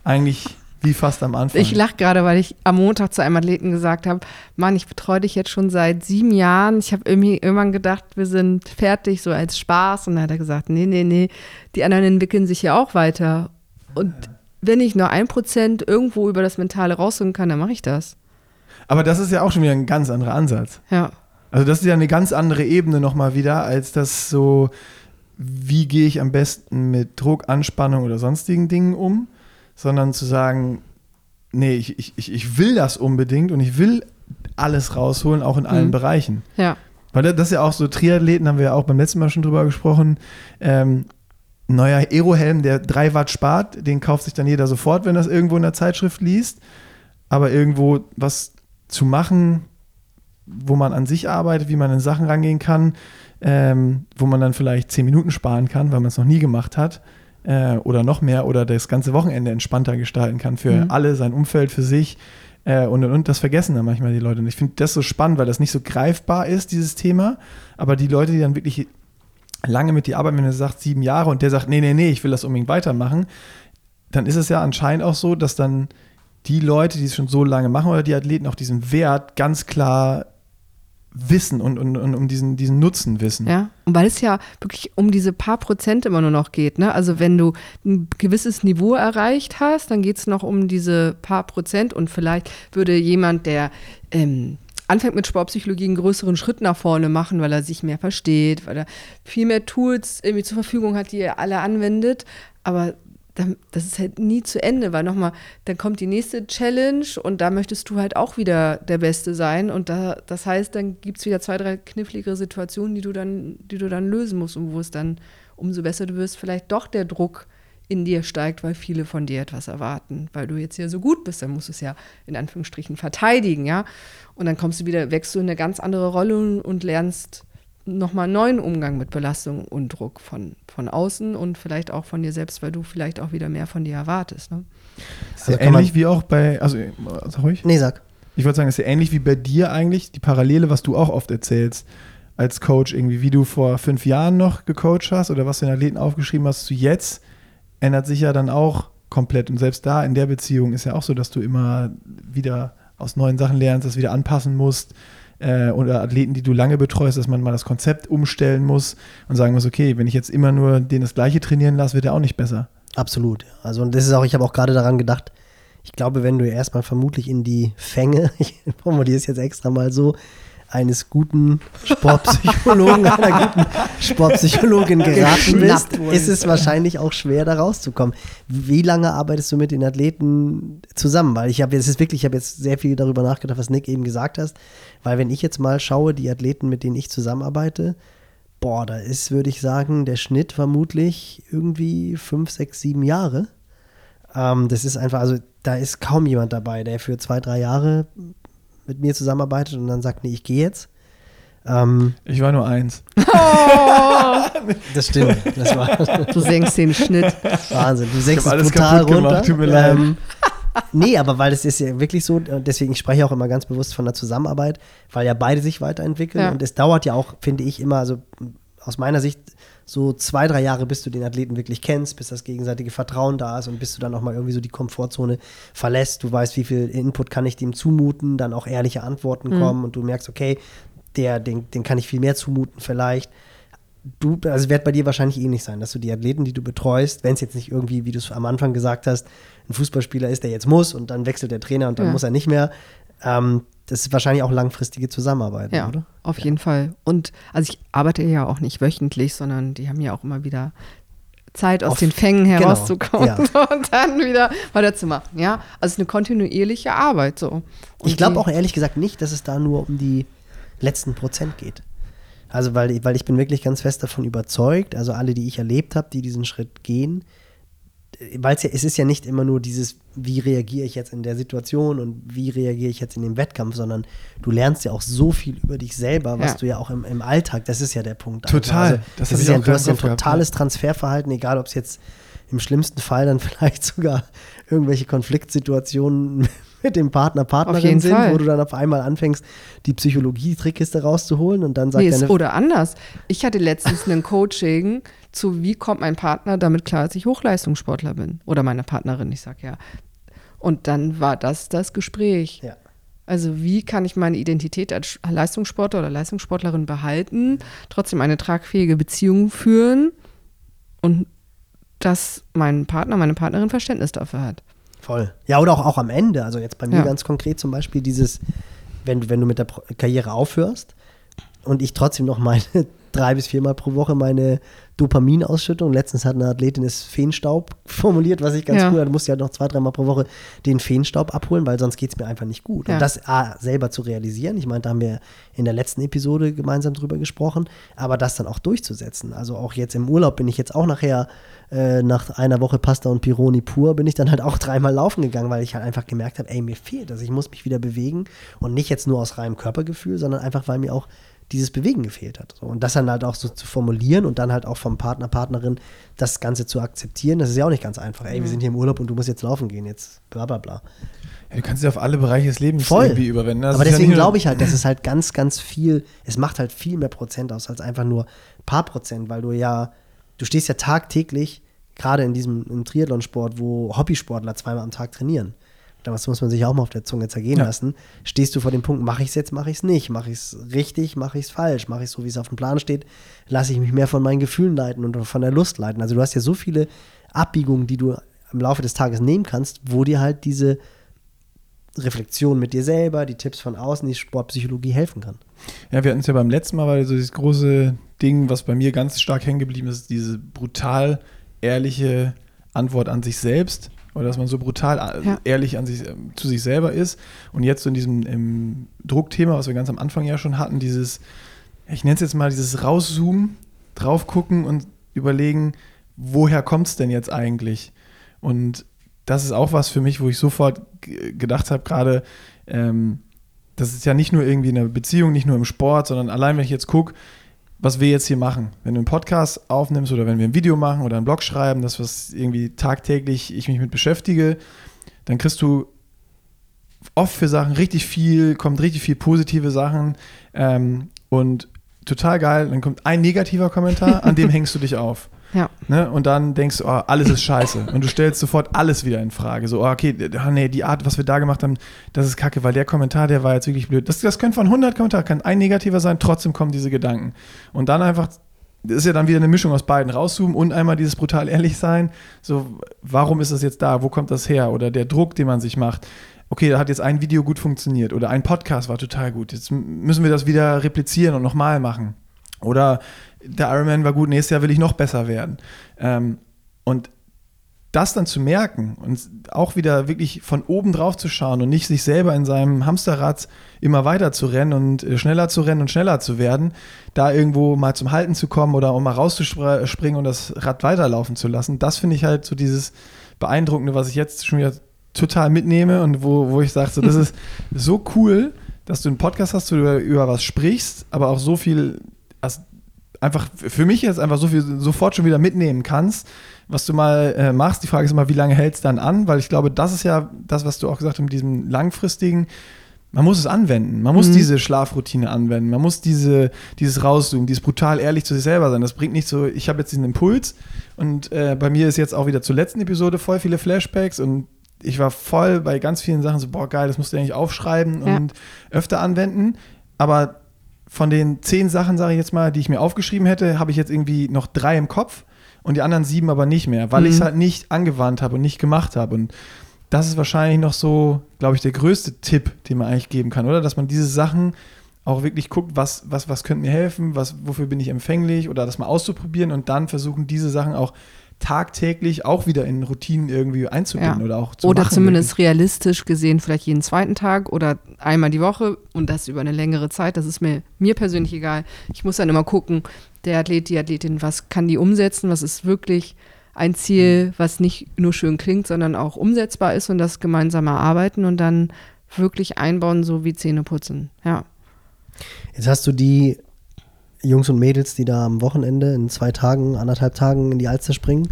eigentlich wie fast am Anfang? Ich lache gerade, weil ich am Montag zu einem Athleten gesagt habe, Mann, ich betreue dich jetzt schon seit sieben Jahren. Ich habe irgendwie irgendwann gedacht, wir sind fertig, so als Spaß. Und dann hat er gesagt, nee, nee, nee, die anderen entwickeln sich ja auch weiter. Und wenn ich nur ein Prozent irgendwo über das Mentale rausholen kann, dann mache ich das. Aber das ist ja auch schon wieder ein ganz anderer Ansatz. Ja, Also das ist ja eine ganz andere Ebene nochmal wieder, als das so, wie gehe ich am besten mit Druck, Anspannung oder sonstigen Dingen um, sondern zu sagen, nee, ich, ich, ich- will das unbedingt und ich will alles rausholen, auch in allen Mhm. Bereichen. ja, Weil das ist ja auch so, Triathleten haben wir ja auch beim letzten Mal schon drüber gesprochen. Ähm, neuer Aerohelm, der 3 Watt spart, den kauft sich dann jeder sofort, wenn das irgendwo in der Zeitschrift liest. Aber irgendwo was zu machen, wo man an sich arbeitet, wie man an Sachen rangehen kann, ähm, wo man dann vielleicht zehn Minuten sparen kann, weil man es noch nie gemacht hat äh, oder noch mehr oder das ganze Wochenende entspannter gestalten kann für Mhm. alle, sein Umfeld, für sich äh, und, und, und. Das vergessen dann manchmal die Leute. Und ich finde das so spannend, weil das nicht so greifbar ist, dieses Thema, aber die Leute, die dann wirklich lange mit dir arbeiten, wenn du sagst sieben Jahre und der sagt, nee, nee, nee, ich will das unbedingt weitermachen, dann ist es ja anscheinend auch so, dass dann die Leute, die es schon so lange machen oder die Athleten auch diesen Wert ganz klar wissen und, und, und um diesen, diesen Nutzen wissen. Ja, und weil es ja wirklich um diese paar Prozent immer nur noch geht. Ne? Also wenn du ein gewisses Niveau erreicht hast, dann geht es noch um diese paar Prozent und vielleicht würde jemand, der ähm, anfängt mit Sportpsychologie einen größeren Schritt nach vorne machen, weil er sich mehr versteht, weil er viel mehr Tools irgendwie zur Verfügung hat, die er alle anwendet. Aber dann, das ist halt nie zu Ende, weil nochmal, dann kommt die nächste Challenge und da möchtest du halt auch wieder der Beste sein. Und da, das heißt, dann gibt es wieder zwei, drei knifflige Situationen, die du dann, die du dann lösen musst und wo es dann, umso besser du wirst, vielleicht doch der Druck in dir steigt, weil viele von dir etwas erwarten. Weil du jetzt ja so gut bist, dann musst du es ja in Anführungsstrichen verteidigen, ja. Und dann kommst du wieder, wächst du in eine ganz andere Rolle und, und lernst nochmal einen neuen Umgang mit Belastung und Druck von, von außen und vielleicht auch von dir selbst, weil du vielleicht auch wieder mehr von dir erwartest. Ne? Ist ja Also kann man- ähnlich wie auch bei, also sag ruhig. Nee, sag. Ich würde sagen, es ist ja ähnlich wie bei dir eigentlich, die Parallele, was du auch oft erzählst als Coach, irgendwie, wie du vor fünf Jahren noch gecoacht hast oder was du den Athleten aufgeschrieben hast zu jetzt, ändert sich ja dann auch komplett. Und selbst da in der Beziehung ist ja auch so, dass du immer wieder aus neuen Sachen lernst, das wieder anpassen musst. Äh, oder Athleten, die du lange betreust, dass man mal das Konzept umstellen muss und sagen muss, okay, wenn ich jetzt immer nur den das Gleiche trainieren lasse, wird er auch nicht besser. Absolut. Also und das ist auch, ich habe auch gerade daran gedacht, ich glaube, wenn du erstmal vermutlich in die Fänge, ich formuliere es jetzt extra mal so, eines guten Sportpsychologen, einer guten Sportpsychologin geraten bist, ist es wahrscheinlich auch schwer, da rauszukommen. Wie lange arbeitest du mit den Athleten zusammen? Weil ich habe jetzt, es ist wirklich, ich habe jetzt sehr viel darüber nachgedacht, was Nick eben gesagt hast. Weil wenn ich jetzt mal schaue, die Athleten, mit denen ich zusammenarbeite, boah, da ist, würde ich sagen, der Schnitt vermutlich irgendwie fünf, sechs, sieben Jahre. Ähm, das ist einfach, also da ist kaum jemand dabei, der für zwei, drei Jahre mit mir zusammenarbeitet und dann sagt, nee, ich gehe jetzt. Ähm, Ich war nur eins. das stimmt. Das war Du senkst den Schnitt. Wahnsinn. Du senkst es total gemacht, runter. tut mir leid. Ähm, nee, aber weil es ist ja wirklich so, äh, deswegen ich spreche ich auch immer ganz bewusst von der Zusammenarbeit, weil ja beide sich weiterentwickeln Ja. und es dauert ja auch, finde ich, immer, also aus meiner Sicht, so zwei, drei Jahre, bis du den Athleten wirklich kennst, bis das gegenseitige Vertrauen da ist und bis du dann auch mal irgendwie so die Komfortzone verlässt. Du weißt, wie viel Input kann ich dem zumuten, dann auch ehrliche Antworten kommen und du merkst, okay, der, den, den kann ich viel mehr zumuten vielleicht du, also wird bei dir wahrscheinlich ähnlich sein, dass du die Athleten, die du betreust, wenn es jetzt nicht irgendwie, wie du es am Anfang gesagt hast, ein Fußballspieler ist, der jetzt muss und dann wechselt der Trainer und dann Ja. muss er nicht mehr. Ähm, das ist wahrscheinlich auch langfristige Zusammenarbeit, Ja, oder? auf jeden Fall. Und also ich arbeite ja auch nicht wöchentlich, sondern die haben ja auch immer wieder Zeit, aus Auf- den Fängen genau, herauszukommen ja. und dann wieder weiterzumachen. Ja, also es ist eine kontinuierliche Arbeit so. Und ich glaube auch ehrlich gesagt nicht, dass es da nur um die letzten Prozent geht. Also, weil, weil ich bin wirklich ganz fest davon überzeugt, also alle, die ich erlebt habe, die diesen Schritt gehen, weil es ja, es ist ja nicht immer nur dieses, wie reagiere ich jetzt in der Situation und wie reagiere ich jetzt in dem Wettkampf, sondern du lernst ja auch so viel über dich selber, was Ja. du ja auch im, im Alltag, das ist ja der Punkt. Total. Also, Das das ist ja, du hast ja ein gehabt, totales Transferverhalten, egal ob es jetzt im schlimmsten Fall dann vielleicht sogar irgendwelche Konfliktsituationen mit dem Partner, Partnerin sind, Fall. wo du dann auf einmal anfängst, die Psychologie-Trickkiste rauszuholen und dann sagt Nee, deine oder anders. Ich hatte letztens ein Coaching zu, wie kommt mein Partner damit klar, dass ich Hochleistungssportler bin? Oder meine Partnerin, ich sag ja. Und dann war das das Gespräch. Ja. Also wie kann ich meine Identität als Leistungssportler oder Leistungssportlerin behalten, trotzdem eine tragfähige Beziehung führen und dass mein Partner, meine Partnerin Verständnis dafür hat. Voll. Ja, oder auch, auch am Ende. Also jetzt bei mir Ja. ganz konkret zum Beispiel dieses, wenn du, wenn du mit der Karriere aufhörst und ich trotzdem noch meine drei bis viermal pro Woche meine Dopaminausschüttung. Letztens hat eine Athletin es Feenstaub formuliert, was ich ganz Ja. cool hatte. Du musst ja noch zwei, dreimal pro Woche den Feenstaub abholen, weil sonst geht es mir einfach nicht gut. Ja. Und das A, selber zu realisieren, ich meine, da haben wir in der letzten Episode gemeinsam drüber gesprochen, aber das dann auch durchzusetzen. Also auch jetzt im Urlaub bin ich jetzt auch nachher äh, nach einer Woche Pasta und Pironi pur, bin ich dann halt auch dreimal laufen gegangen, weil ich halt einfach gemerkt habe, ey, mir fehlt das. Ich muss mich wieder bewegen und nicht jetzt nur aus reinem Körpergefühl, sondern einfach, weil mir auch dieses Bewegen gefehlt hat. So, und das dann halt auch so zu formulieren und dann halt auch vom Partner, Partnerin das Ganze zu akzeptieren, das ist ja auch nicht ganz einfach. Ey, wir sind hier im Urlaub und du musst jetzt laufen gehen, jetzt bla bla bla. Ja, du kannst dich auf alle Bereiche des Lebens Voll. irgendwie überwenden. Das Aber ja deswegen nur- glaube ich halt, dass es halt ganz, ganz viel, es macht halt viel mehr Prozent aus als einfach nur ein paar Prozent, weil du ja, du stehst ja tagtäglich, gerade in diesem Triathlonsport, wo Hobbysportler zweimal am Tag trainieren. Das muss man sich auch mal auf der Zunge zergehen Ja. lassen. Stehst du vor dem Punkt, mache ich es jetzt, mache ich es nicht, mache ich es richtig, mache ich es falsch, mache ich es so, wie es auf dem Plan steht, lasse ich mich mehr von meinen Gefühlen leiten und von der Lust leiten. Also du hast ja so viele Abbiegungen, die du im Laufe des Tages nehmen kannst, wo dir halt diese Reflexion mit dir selber, die Tipps von außen, die Sportpsychologie helfen kann. Ja, wir hatten es ja beim letzten Mal, weil so dieses große Ding, was bei mir ganz stark hängen geblieben ist, diese brutal ehrliche Antwort an sich selbst. Oder dass man so brutal äh, Ja. ehrlich an sich, ähm, zu sich selber ist. Und jetzt so in diesem Druckthema, was wir ganz am Anfang ja schon hatten, dieses, ich nenne es jetzt mal dieses Rauszoomen, drauf gucken und überlegen, woher kommt es denn jetzt eigentlich? Und das ist auch was für mich, wo ich sofort gedacht habe, gerade, ähm, das ist ja nicht nur irgendwie in einer Beziehung, nicht nur im Sport, sondern allein, wenn ich jetzt gucke, was wir jetzt hier machen. Wenn du einen Podcast aufnimmst oder wenn wir ein Video machen oder einen Blog schreiben, das, was irgendwie tagtäglich ich mich mit beschäftige, dann kriegst du oft für Sachen richtig viel, kommt richtig viel positive Sachen ähm, und total geil. Dann kommt ein negativer Kommentar, an dem hängst du dich auf. Ja. Ne? Und dann denkst du, oh, alles ist scheiße. Und du stellst sofort alles wieder in Frage. So, oh, okay, ah, nee, die Art, was wir da gemacht haben, das ist kacke, weil der Kommentar, der war jetzt wirklich blöd. Das, das können von 100 Kommentaren, kann ein negativer sein, trotzdem kommen diese Gedanken. Und dann einfach, das ist ja dann wieder eine Mischung aus beiden. Rauszoomen und einmal dieses brutal ehrlich sein. So, warum ist das jetzt da? Wo kommt das her? Oder der Druck, den man sich macht. Okay, da hat jetzt ein Video gut funktioniert oder ein Podcast war total gut. Jetzt müssen wir das wieder replizieren und nochmal machen. Oder der Ironman war gut, nächstes Jahr will ich noch besser werden. Ähm, und das dann zu merken und auch wieder wirklich von oben drauf zu schauen und nicht sich selber in seinem Hamsterrad immer weiter zu rennen und äh, schneller zu rennen und schneller zu werden, da irgendwo mal zum Halten zu kommen oder um mal rauszuspringen und das Rad weiterlaufen zu lassen, das finde ich halt so dieses Beeindruckende, was ich jetzt schon wieder total mitnehme und wo, wo ich sage, so, das ist so cool, dass du einen Podcast hast, wo du über was sprichst, aber auch so viel, also einfach für mich jetzt einfach so viel sofort schon wieder mitnehmen kannst, was du mal äh, machst. Die Frage ist immer, wie lange hält es dann an? Weil ich glaube, das ist ja das, was du auch gesagt hast mit diesem langfristigen. Man muss es anwenden. Man muss Mhm. diese Schlafroutine anwenden. Man muss diese, dieses Rauszoomen, dieses brutal ehrlich zu sich selber sein. Das bringt nicht so, ich habe jetzt diesen Impuls und äh, bei mir ist jetzt auch wieder zur letzten Episode voll viele Flashbacks und ich war voll bei ganz vielen Sachen so, boah, geil, das musst du eigentlich aufschreiben Ja. und öfter anwenden. Aber von den zehn Sachen, sage ich jetzt mal, die ich mir aufgeschrieben hätte, habe ich jetzt irgendwie noch drei im Kopf und die anderen sieben aber nicht mehr, weil Mhm. ich es halt nicht angewandt habe und nicht gemacht habe. Und das ist wahrscheinlich noch so, glaube ich, der größte Tipp, den man eigentlich geben kann, oder? Dass man diese Sachen auch wirklich guckt, was, was, was könnte mir helfen, was, wofür bin ich empfänglich oder das mal auszuprobieren und dann versuchen, diese Sachen auch tagtäglich auch wieder in Routinen irgendwie einzubinden Ja. oder auch zu Oder machen. zumindest realistisch gesehen vielleicht jeden zweiten Tag oder einmal die Woche und das über eine längere Zeit. Das ist mir, mir persönlich egal. Ich muss dann immer gucken, der Athlet, die Athletin, was kann die umsetzen, was ist wirklich ein Ziel, was nicht nur schön klingt, sondern auch umsetzbar ist und das gemeinsam erarbeiten und dann wirklich einbauen, so wie Zähne putzen. Ja. Jetzt hast du die Jungs und Mädels, die da am Wochenende in zwei Tagen, anderthalb Tagen in die Alster springen.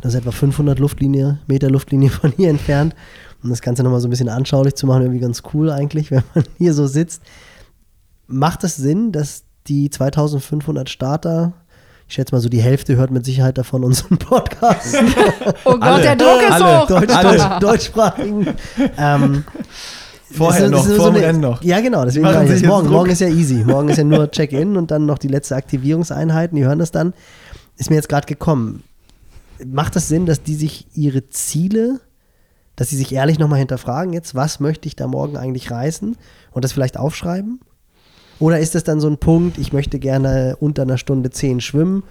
Das ist etwa 500 Luftlinie, Meter Luftlinie von hier entfernt. Um das Ganze nochmal so ein bisschen anschaulich zu machen, irgendwie ganz cool eigentlich, wenn man hier so sitzt. Macht es Sinn, dass die 2500 Starter, ich schätze mal so die Hälfte hört mit Sicherheit davon unseren Podcast, Oh Gott, Alle, der Druck ist alle, hoch. Deutsch, Alle. Deutsch, deutschsprachigen. Ähm, Vorher noch, vor dem eine- Rennen noch. Ja, genau. Deswegen Machen ich das. jetzt Morgen, Druck. morgen ist ja easy. Morgen ist ja nur Check-in und dann noch die letzte Aktivierungseinheiten. Die hören das dann. Ist mir jetzt gerade gekommen. Macht das Sinn, dass die sich ihre Ziele, dass sie sich ehrlich nochmal hinterfragen jetzt, was möchte ich da morgen eigentlich reißen und das vielleicht aufschreiben? Oder ist das dann so ein Punkt, ich möchte gerne unter einer Stunde 10 schwimmen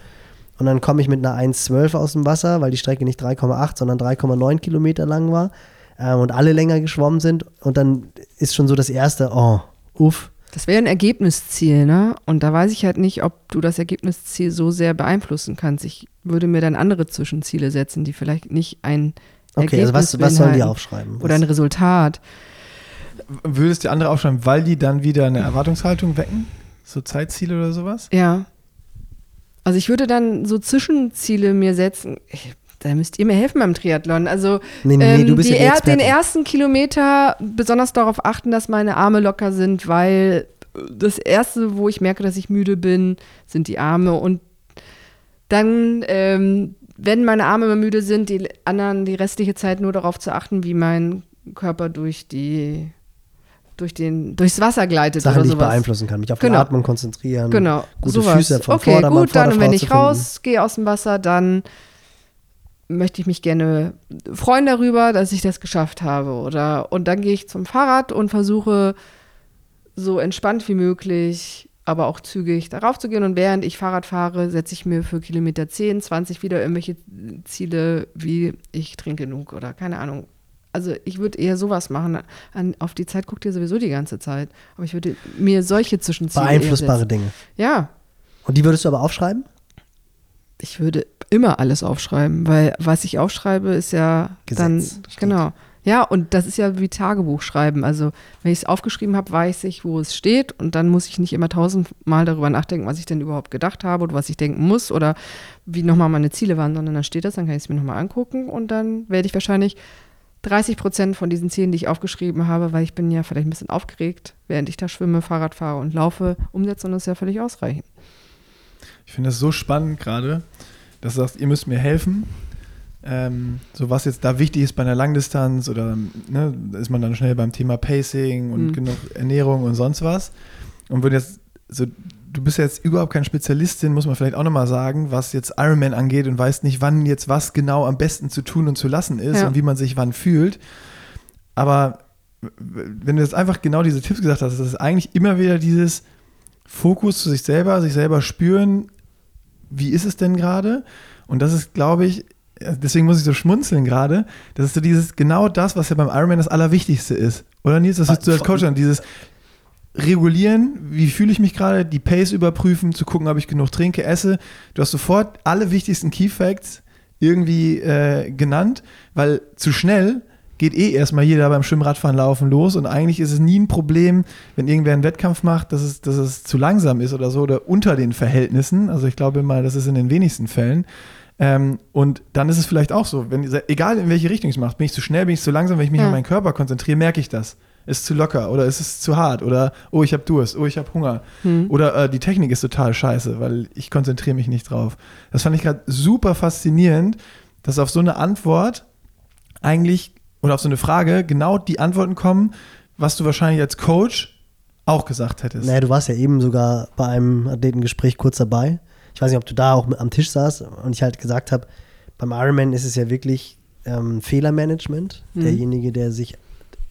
und dann komme ich mit einer 1,12 aus dem Wasser, weil die Strecke nicht 3,8, sondern 3,9 Kilometer lang war ähm, und alle länger geschwommen sind und dann ist schon so das erste, oh, uff. Das wäre ein Ergebnisziel, ne? Und da weiß ich halt nicht, ob du das Ergebnisziel so sehr beeinflussen kannst. Ich würde mir dann andere Zwischenziele setzen, die vielleicht nicht ein Okay, Ergebnis also was, was sollen die aufschreiben? Oder ein Resultat. Würdest du andere aufschreiben, weil die dann wieder eine Erwartungshaltung wecken? So Zeitziele oder sowas? Ja. Also ich würde dann so Zwischenziele mir setzen. Ich, da müsst ihr mir helfen beim Triathlon. Also Nee, nee, ähm, die ja er den ersten Kilometer besonders darauf achten, dass meine Arme locker sind, weil das erste, wo ich merke, dass ich müde bin, sind die Arme. Und dann, ähm, wenn meine Arme immer müde sind, die anderen die restliche Zeit nur darauf zu achten, wie mein Körper durch die durch den, durchs Wasser gleitet Sachen, oder die ich sowas. beeinflussen kann, mich auf Genau. die Atmung konzentrieren. Genau, Gute sowas. Füße vom okay, Vordermann, gut, dann wenn ich rausgehe aus dem Wasser, dann möchte ich mich gerne freuen darüber, dass ich das geschafft habe. Oder und dann gehe ich zum Fahrrad und versuche so entspannt wie möglich, aber auch zügig darauf zu gehen. Und während ich Fahrrad fahre, setze ich mir für Kilometer 10, 20 wieder irgendwelche Ziele, wie ich trinke genug oder keine Ahnung. Also ich würde eher sowas machen. An, auf die Zeit guckt ihr sowieso die ganze Zeit. Aber ich würde mir solche Zwischenziele Beeinflussbare. Dinge. Ja, Und die würdest du aber aufschreiben? Ich würde immer alles aufschreiben, weil was ich aufschreibe, ist ja Gesetz, dann genau. Ja, und das ist ja wie Tagebuch schreiben. Also, wenn ich es aufgeschrieben habe, weiß ich, wo es steht und dann muss ich nicht immer tausendmal darüber nachdenken, was ich denn überhaupt gedacht habe oder was ich denken muss oder wie nochmal meine Ziele waren, sondern dann steht das, dann kann ich es mir nochmal angucken und dann werde ich wahrscheinlich 30 Prozent von diesen Zielen, die ich aufgeschrieben habe, weil ich bin ja vielleicht ein bisschen aufgeregt, während ich da schwimme, Fahrrad fahre und laufe, umsetzen und das ist ja völlig ausreichend. Ich finde das so spannend gerade, dass du sagst, ihr müsst mir helfen. Ähm, so was jetzt da wichtig ist bei einer Langdistanz oder ne, da ist man dann schnell beim Thema Pacing und Mhm. genug Ernährung und sonst was. Und wenn jetzt so, du bist jetzt überhaupt kein Spezialistin, muss man vielleicht auch nochmal sagen, was jetzt Ironman angeht und weißt nicht, wann jetzt was genau am besten zu tun und zu lassen ist Ja. und wie man sich wann fühlt. Aber wenn du jetzt einfach genau diese Tipps gesagt hast, das ist eigentlich immer wieder dieses Fokus zu sich selber, sich selber spüren, wie ist es denn gerade? Und das ist, glaube ich, deswegen muss ich so schmunzeln gerade, das ist so dieses, genau das, was ja beim Ironman das Allerwichtigste ist. Oder Nils, das ist du als Coach an, dieses regulieren, wie fühle ich mich gerade, die Pace überprüfen, zu gucken, ob ich genug trinke, esse. Du hast sofort alle wichtigsten Key Facts irgendwie äh, genannt, weil zu schnell geht eh erstmal jeder beim Schwimmradfahren laufen los und eigentlich ist es nie ein Problem, wenn irgendwer einen Wettkampf macht, dass es, dass es zu langsam ist oder so oder unter den Verhältnissen. Also ich glaube mal, das ist in den wenigsten Fällen. Ähm, und dann ist es vielleicht auch so, wenn, egal in welche Richtung ich es mache, bin ich zu schnell, bin ich zu langsam, wenn ich mich Ja. auf meinen Körper konzentriere, merke ich das. Ist zu locker oder ist es zu hart oder oh, ich habe Durst, oh, ich habe Hunger Hm. oder äh, die Technik ist total scheiße, weil ich konzentriere mich nicht drauf. Das fand ich gerade super faszinierend, dass auf so eine Antwort eigentlich oder auf so eine Frage genau die Antworten kommen, was du wahrscheinlich als Coach auch gesagt hättest. Naja, du warst ja eben sogar bei einem Athletengespräch kurz dabei. Ich weiß nicht, ob du da auch am Tisch saßt und ich halt gesagt habe, beim Ironman ist es ja wirklich ähm, Fehlermanagement. Mhm. Derjenige, der sich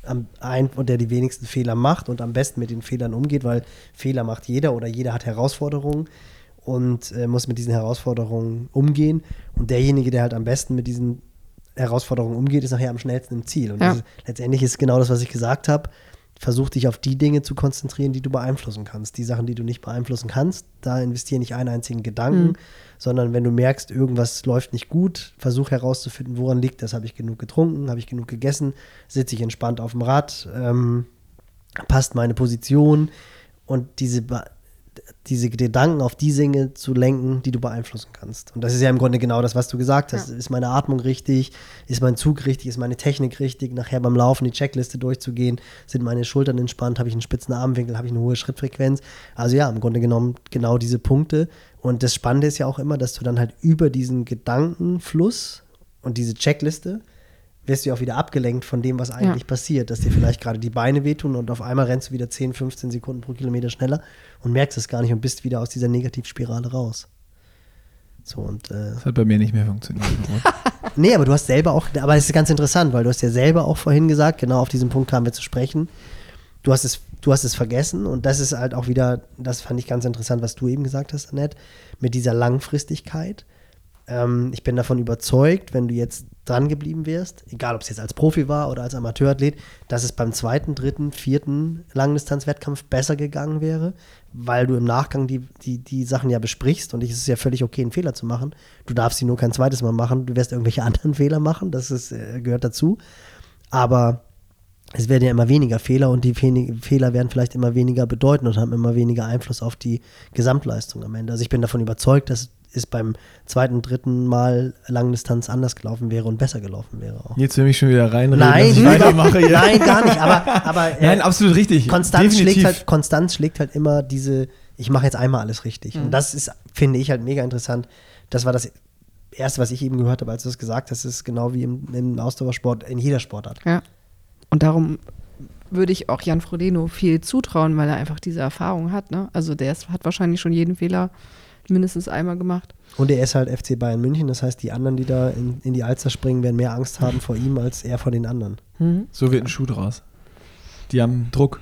am ein und der die wenigsten Fehler macht und am besten mit den Fehlern umgeht, weil Fehler macht jeder oder jeder hat Herausforderungen und äh, muss mit diesen Herausforderungen umgehen. Und derjenige, der halt am besten mit diesen Herausforderungen umgeht, ist nachher am schnellsten im Ziel. Und Ja. ist, letztendlich ist genau das, was ich gesagt habe. Versuch dich auf die Dinge zu konzentrieren, die du beeinflussen kannst. Die Sachen, die du nicht beeinflussen kannst, da investiere nicht einen einzigen Gedanken, Mhm. sondern wenn du merkst, irgendwas läuft nicht gut, versuch herauszufinden, woran liegt das. Habe ich genug getrunken? Habe ich genug gegessen? Sitze ich entspannt auf dem Rad? Ähm, passt meine Position? Und diese, diese Gedanken auf die Dinge zu lenken, die du beeinflussen kannst. Und das ist ja im Grunde genau das, was du gesagt hast. Ja. Ist meine Atmung richtig? Ist mein Zug richtig? Ist meine Technik richtig? Nachher beim Laufen die Checkliste durchzugehen. Sind meine Schultern entspannt? Habe ich einen spitzen Armwinkel? Habe ich eine hohe Schrittfrequenz? Also ja, im Grunde genommen genau diese Punkte. Und das Spannende ist ja auch immer, dass du dann halt über diesen Gedankenfluss und diese Checkliste wirst du ja auch wieder abgelenkt von dem, was eigentlich Ja. passiert, dass dir vielleicht gerade die Beine wehtun und auf einmal rennst du wieder 10, 15 Sekunden pro Kilometer schneller und merkst es gar nicht und bist wieder aus dieser Negativspirale raus. So und äh, Das hat bei mir nicht mehr funktioniert. nee, aber du hast selber auch, aber es ist ganz interessant, weil du hast ja selber auch vorhin gesagt, genau auf diesen Punkt kamen wir zu sprechen. Du hast es du hast es vergessen und das ist halt auch wieder, das fand ich ganz interessant, was du eben gesagt hast, Annette, mit dieser Langfristigkeit. Ähm, ich bin davon überzeugt, wenn du jetzt dran geblieben wärst, egal ob es jetzt als Profi war oder als Amateurathlet, dass es beim zweiten, dritten, vierten Langdistanzwettkampf besser gegangen wäre, weil du im Nachgang die, die, die Sachen ja besprichst und es ist ja völlig okay, einen Fehler zu machen. Du darfst sie nur kein zweites Mal machen, du wirst irgendwelche anderen Fehler machen, das ist, äh, gehört dazu. Aber es werden ja immer weniger Fehler und die Fehler werden vielleicht immer weniger bedeuten und haben immer weniger Einfluss auf die Gesamtleistung am Ende. Also ich bin davon überzeugt, dass es beim zweiten, dritten Mal Langdistanz anders gelaufen wäre und besser gelaufen wäre. Auch. Jetzt will ich schon wieder reinreden, nein, dass ich weitermache. Nein, gar nicht. Aber, aber äh, nein, absolut richtig. Konstanz schlägt, halt, Konstanz schlägt halt immer diese, ich mache jetzt einmal alles richtig. Mhm. Und das ist, finde ich, halt mega interessant. Das war das Erste, was ich eben gehört habe, als du das gesagt hast, ist genau wie im, im Ausdauersport, in jeder Sportart. Ja. Und darum würde ich auch Jan Frodeno viel zutrauen, weil er einfach diese Erfahrung hat. Ne? Also der ist, hat wahrscheinlich schon jeden Fehler mindestens einmal gemacht. Und er ist halt FC Bayern München, das heißt, die anderen, die da in, in die Alster springen, werden mehr Angst haben vor ihm als er vor den anderen. Mhm. So wird ein Schuh draus. Die haben Druck,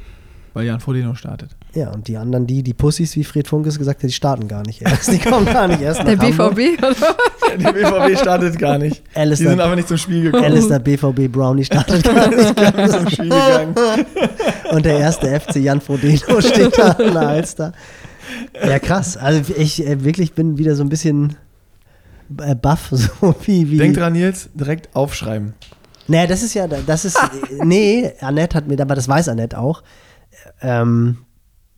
weil Jan Frodeno startet. Ja, und die anderen, die, die Pussys, wie Fred Funkes gesagt hat, die starten gar nicht erst. Die kommen gar nicht erst Der BVB, oder? Der BVB startet gar nicht. Alistair, die sind aber nicht zum Spiel gekommen. Alistair BVB Brownie startet gar nicht. zum Spiel gegangen. Und der erste FC Jan Frodeno steht da in der Alster. Ja, krass. Also ich äh, wirklich bin wieder so ein bisschen äh, baff, so wie, wie. Denk dran, Nils, direkt aufschreiben. Naja, das ist ja, das ist, nee, Annette hat mir, aber das weiß Annette auch. Ähm,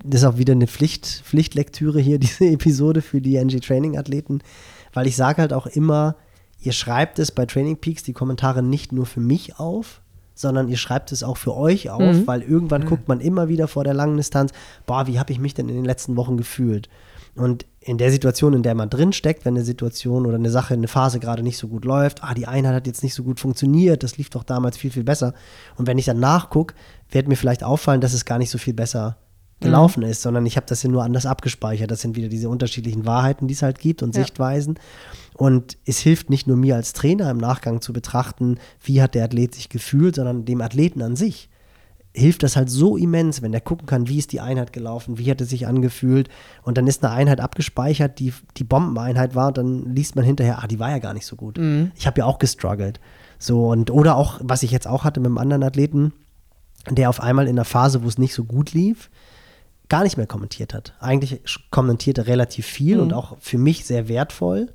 das ist auch wieder eine Pflicht, Pflichtlektüre hier, diese Episode für die NG Training Athleten, weil ich sage halt auch immer, ihr schreibt es bei Training Peaks die Kommentare nicht nur für mich auf, sondern ihr schreibt es auch für euch auf, mhm. weil irgendwann mhm. guckt man immer wieder vor der langen Distanz, boah, wie habe ich mich denn in den letzten Wochen gefühlt? Und in der Situation, in der man drin steckt, wenn eine Situation oder eine Sache, eine Phase gerade nicht so gut läuft, ah, die Einheit hat jetzt nicht so gut funktioniert, das lief doch damals viel, viel besser. Und wenn ich dann nachgucke, wird mir vielleicht auffallen, dass es gar nicht so viel besser gelaufen mhm. ist, sondern ich habe das ja nur anders abgespeichert. Das sind wieder diese unterschiedlichen Wahrheiten, die es halt gibt und ja. Sichtweisen. Und es hilft nicht nur mir als Trainer im Nachgang zu betrachten, wie hat der Athlet sich gefühlt, sondern dem Athleten an sich hilft das halt so immens, wenn der gucken kann, wie ist die Einheit gelaufen, wie hat es sich angefühlt und dann ist eine Einheit abgespeichert, die die Bombeneinheit war und dann liest man hinterher, ah, die war ja gar nicht so gut. Mhm. Ich habe ja auch gestruggelt. So und oder auch, was ich jetzt auch hatte mit einem anderen Athleten, der auf einmal in einer Phase, wo es nicht so gut lief, gar nicht mehr kommentiert hat. Eigentlich kommentiert er relativ viel mhm. und auch für mich sehr wertvoll.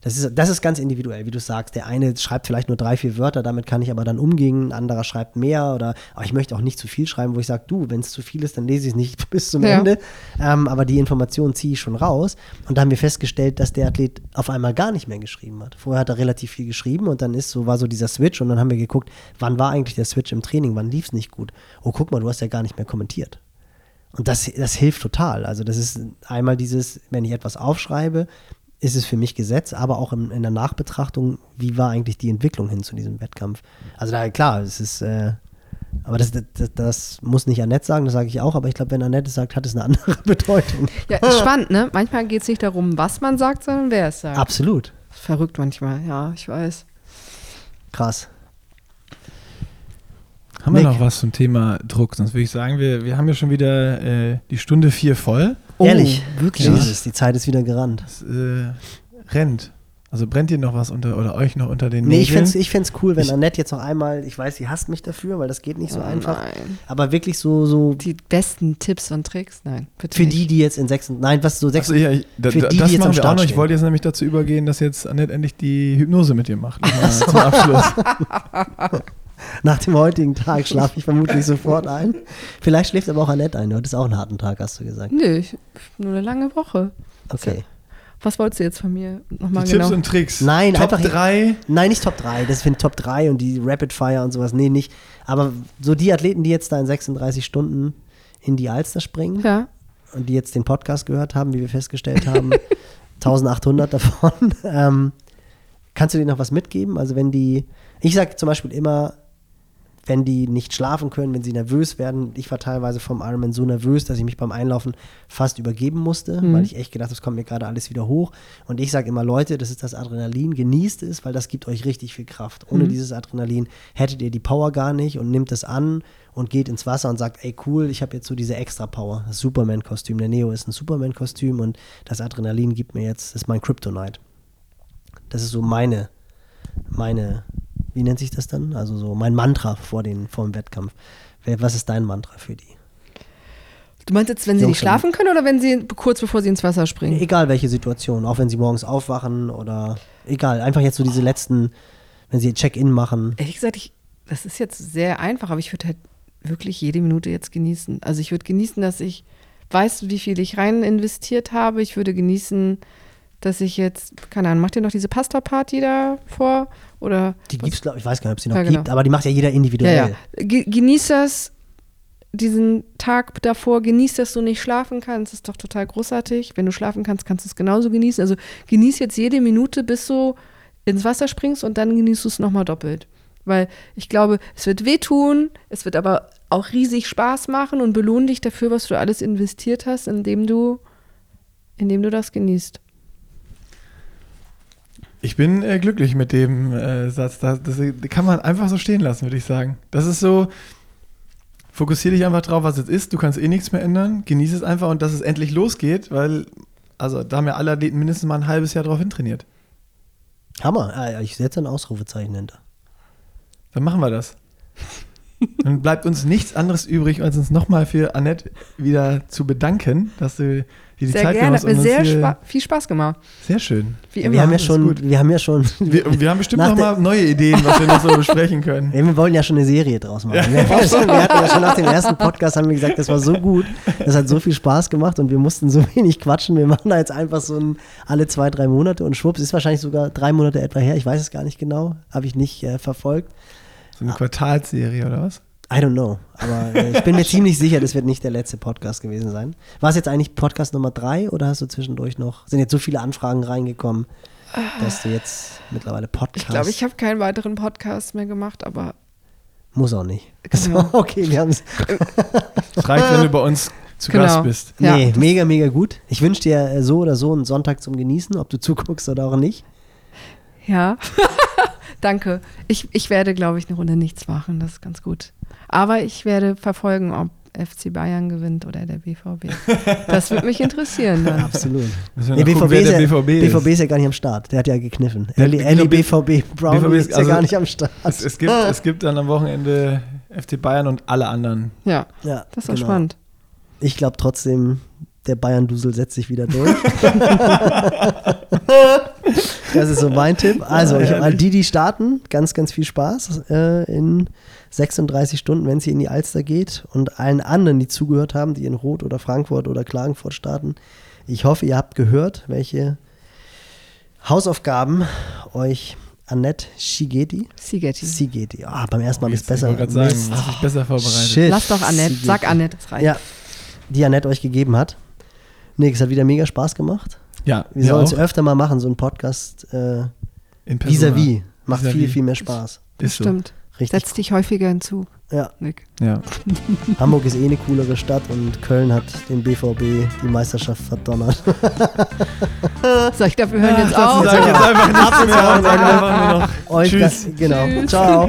Das ist, das ist ganz individuell, wie du sagst. Der eine schreibt vielleicht nur drei, vier Wörter, damit kann ich aber dann umgehen. Ein anderer schreibt mehr oder aber ich möchte auch nicht zu viel schreiben, wo ich sage, du, wenn es zu viel ist, dann lese ich es nicht bis zum ja. Ende. Ähm, aber die Informationen ziehe ich schon raus. Und da haben wir festgestellt, dass der Athlet auf einmal gar nicht mehr geschrieben hat. Vorher hat er relativ viel geschrieben und dann ist so, war so dieser Switch und dann haben wir geguckt, wann war eigentlich der Switch im Training, wann lief es nicht gut. Oh, guck mal, du hast ja gar nicht mehr kommentiert. Und das, das hilft total. Also das ist einmal dieses, wenn ich etwas aufschreibe, ist es für mich Gesetz, aber auch in, in der Nachbetrachtung, wie war eigentlich die Entwicklung hin zu diesem Wettkampf. Also da, klar, es ist, äh, aber das, das, das, muss nicht Annette sagen, das sage ich auch, aber ich glaube, wenn Annette es sagt, hat es eine andere Bedeutung. Ja, ist spannend, ne? Manchmal geht es nicht darum, was man sagt, sondern wer es sagt. Absolut. Verrückt manchmal, ja, ich weiß. Krass. Haben Nick. wir noch was zum Thema Druck? Sonst würde ich sagen, wir, wir haben ja schon wieder äh, die Stunde vier voll. Oh, Ehrlich, wirklich? Jesus, die Zeit ist wieder gerannt. Es äh, rennt. Also brennt ihr noch was unter oder euch noch unter den Nee, ich fände es ich cool, wenn ich, Annette jetzt noch einmal, ich weiß, sie hasst mich dafür, weil das geht nicht so oh, einfach. Nein. Aber wirklich so, so. Die besten Tipps und Tricks? Nein, bitte. Für nicht. die, die jetzt in sechs, nein, was so sechs. Also, ja, ich, da, für die, das die jetzt am Start auch noch. Ich wollte jetzt nämlich dazu übergehen, dass jetzt Annette endlich die Hypnose mit dir macht. Zum Abschluss. Nach dem heutigen Tag schlafe ich vermutlich sofort ein. Vielleicht schläft aber auch Annette ein. Du hattest auch einen harten Tag, hast du gesagt. Nö, ich, nur eine lange Woche. Okay. Was wolltest du jetzt von mir nochmal genau? Tipps und Tricks. Nein, Top einfach. 3? Nein, nicht Top 3. Das sind Top 3 und die Rapid Fire und sowas. Nee, nicht. Aber so die Athleten, die jetzt da in 36 Stunden in die Alster springen ja. und die jetzt den Podcast gehört haben, wie wir festgestellt haben, 1800 davon. Ähm, kannst du denen noch was mitgeben? Also wenn die, ich sage zum Beispiel immer, wenn die nicht schlafen können, wenn sie nervös werden. Ich war teilweise vom Ironman so nervös, dass ich mich beim Einlaufen fast übergeben musste, Mhm. weil ich echt gedacht habe, es kommt mir gerade alles wieder hoch. Und ich sage immer, Leute, das ist das Adrenalin, genießt es, weil das gibt euch richtig viel Kraft. Ohne Mhm. dieses Adrenalin hättet ihr die Power gar nicht und nimmt es an und geht ins Wasser und sagt, ey cool, ich habe jetzt so diese extra Power. Das Superman-Kostüm, der Neo ist ein Superman-Kostüm und das Adrenalin gibt mir jetzt, das ist mein Kryptonite. Das ist so meine, meine, wie nennt sich das dann? Also so mein Mantra vor, den, vor dem Wettkampf. Was ist dein Mantra für die? Du meinst jetzt, wenn sie Jungs nicht schlafen können oder wenn sie kurz bevor sie ins Wasser springen? Egal welche Situation, auch wenn sie morgens aufwachen oder egal, einfach jetzt so diese letzten, wenn sie Check-in machen. Ehrlich gesagt, ich, das ist jetzt sehr einfach, aber ich würde halt wirklich jede Minute jetzt genießen. Also ich würde genießen, dass ich weiß, wie viel ich rein investiert habe. Ich würde genießen, dass ich jetzt, keine Ahnung, macht ihr noch diese Pasta-Party da vor? Oder Die gibt's, glaube ich, weiß gar nicht, ob sie noch Ja, genau. gibt, aber die macht ja jeder ja, individuell. ja. Ge genieß das, diesen Tag davor, genieß, dass du nicht schlafen kannst. Das ist doch total großartig. Wenn du schlafen kannst, kannst du es genauso genießen. Also genieß jetzt jede Minute, bis du ins Wasser springst und dann genießt du es nochmal doppelt. Weil ich glaube, es wird wehtun, es wird aber auch riesig Spaß machen und belohn dich dafür, was du alles investiert hast, indem du, indem du das genießt. Ich bin äh, glücklich mit dem äh, Satz. Das, das kann man einfach so stehen lassen, würde ich sagen. Das ist so, fokussier dich einfach drauf, was es ist. Du kannst eh nichts mehr ändern. Genieß es einfach und dass es endlich losgeht, weil, also da haben ja alle Athleten mindestens mal ein halbes Jahr drauf hintrainiert. Hammer, ah, ich setze ein Ausrufezeichen hinter. Dann machen wir das. Dann bleibt uns nichts anderes übrig, als uns nochmal für Annette wieder zu bedanken, dass du die Sehr Zeit gerne, hat mir sehr spa viel Spaß gemacht. Sehr schön. Wie Ja, immer. wir haben ja das ist schon, gut. wir haben ja schon, Wir, wir haben bestimmt Nach nochmal neue Ideen, was wir noch so besprechen können. Ja, wir wollten ja schon eine Serie draus machen. Wir, wir hatten ja schon nach dem ersten Podcast haben wir gesagt, das war so gut, das hat so viel Spaß gemacht und wir mussten so wenig quatschen. Wir machen da jetzt einfach so ein alle zwei, drei Monate und schwupps, ist wahrscheinlich sogar drei Monate etwa her. Ich weiß es gar nicht genau, habe ich nicht äh, verfolgt. So eine Quartalsserie oder was? I don't know, aber äh, ich bin mir ziemlich sicher, das wird nicht der letzte Podcast gewesen sein. War es jetzt eigentlich Podcast Nummer drei oder hast du zwischendurch noch, sind jetzt so viele Anfragen reingekommen, dass du jetzt mittlerweile Podcast, Ich glaube, ich habe keinen weiteren Podcast mehr gemacht, aber muss auch nicht. Genau. So, okay, wir haben es. Es reicht, wenn du bei uns zu Genau. Gast bist. Ja. Nee, mega, mega gut. Ich wünsche dir äh, so oder so einen Sonntag zum Genießen, ob du zuguckst oder auch nicht. Ja. Danke. Ich, ich werde, glaube ich, eine Runde nichts machen. Das ist ganz gut. Aber ich werde verfolgen, ob FC Bayern gewinnt oder der BVB. Das würde mich interessieren dann. Absolut. Wir Nee, BVB, gucken, ist der ja, BVB, BVB ist. ist ja gar nicht am Start. Der hat ja gekniffen. Ja, Ellie, Ellie BVB Brown BVB ist ist ja also- gar nicht am Start. Es, es, gibt, es gibt dann am Wochenende FC Bayern und alle anderen. Ja, ja, das ist genau. spannend. Ich glaube trotzdem, der Bayern-Dusel setzt sich wieder durch. das ist so mein Tipp. Also, ich, all die, die starten, ganz, ganz viel Spaß äh, in 36 Stunden, wenn es hier in die Alster geht. Und allen anderen, die zugehört haben, die in Rot oder Frankfurt oder Klagenfurt starten. Ich hoffe, ihr habt gehört, welche Hausaufgaben euch Annette Shigeti, Sigeti. Sigeti, ah, beim ersten Mal ist Ich besser. wollte gerade sagen, dich besser vorbereitet. Shit. Lass doch Annette. Sag Annette, das reicht. Ja, die Annette euch gegeben hat. Nick, es hat wieder mega Spaß gemacht. Ja, Wir sollen es öfter mal machen, so einen Podcast äh, vis-à-vis. Macht Vis-à-vis. viel, viel mehr Spaß. Ist so. Stimmt. Richtig. Setz dich häufiger hinzu, Ja, Nick. Ja. Hamburg ist eh eine coolere Stadt und Köln hat den BVB die Meisterschaft verdonnert. So, ich glaube, wir hören jetzt auf. sag ich jetzt einfach nichts mehr. Wochenende. Einfach nur noch Euch Tschüss. genau. Tschüss. Ciao.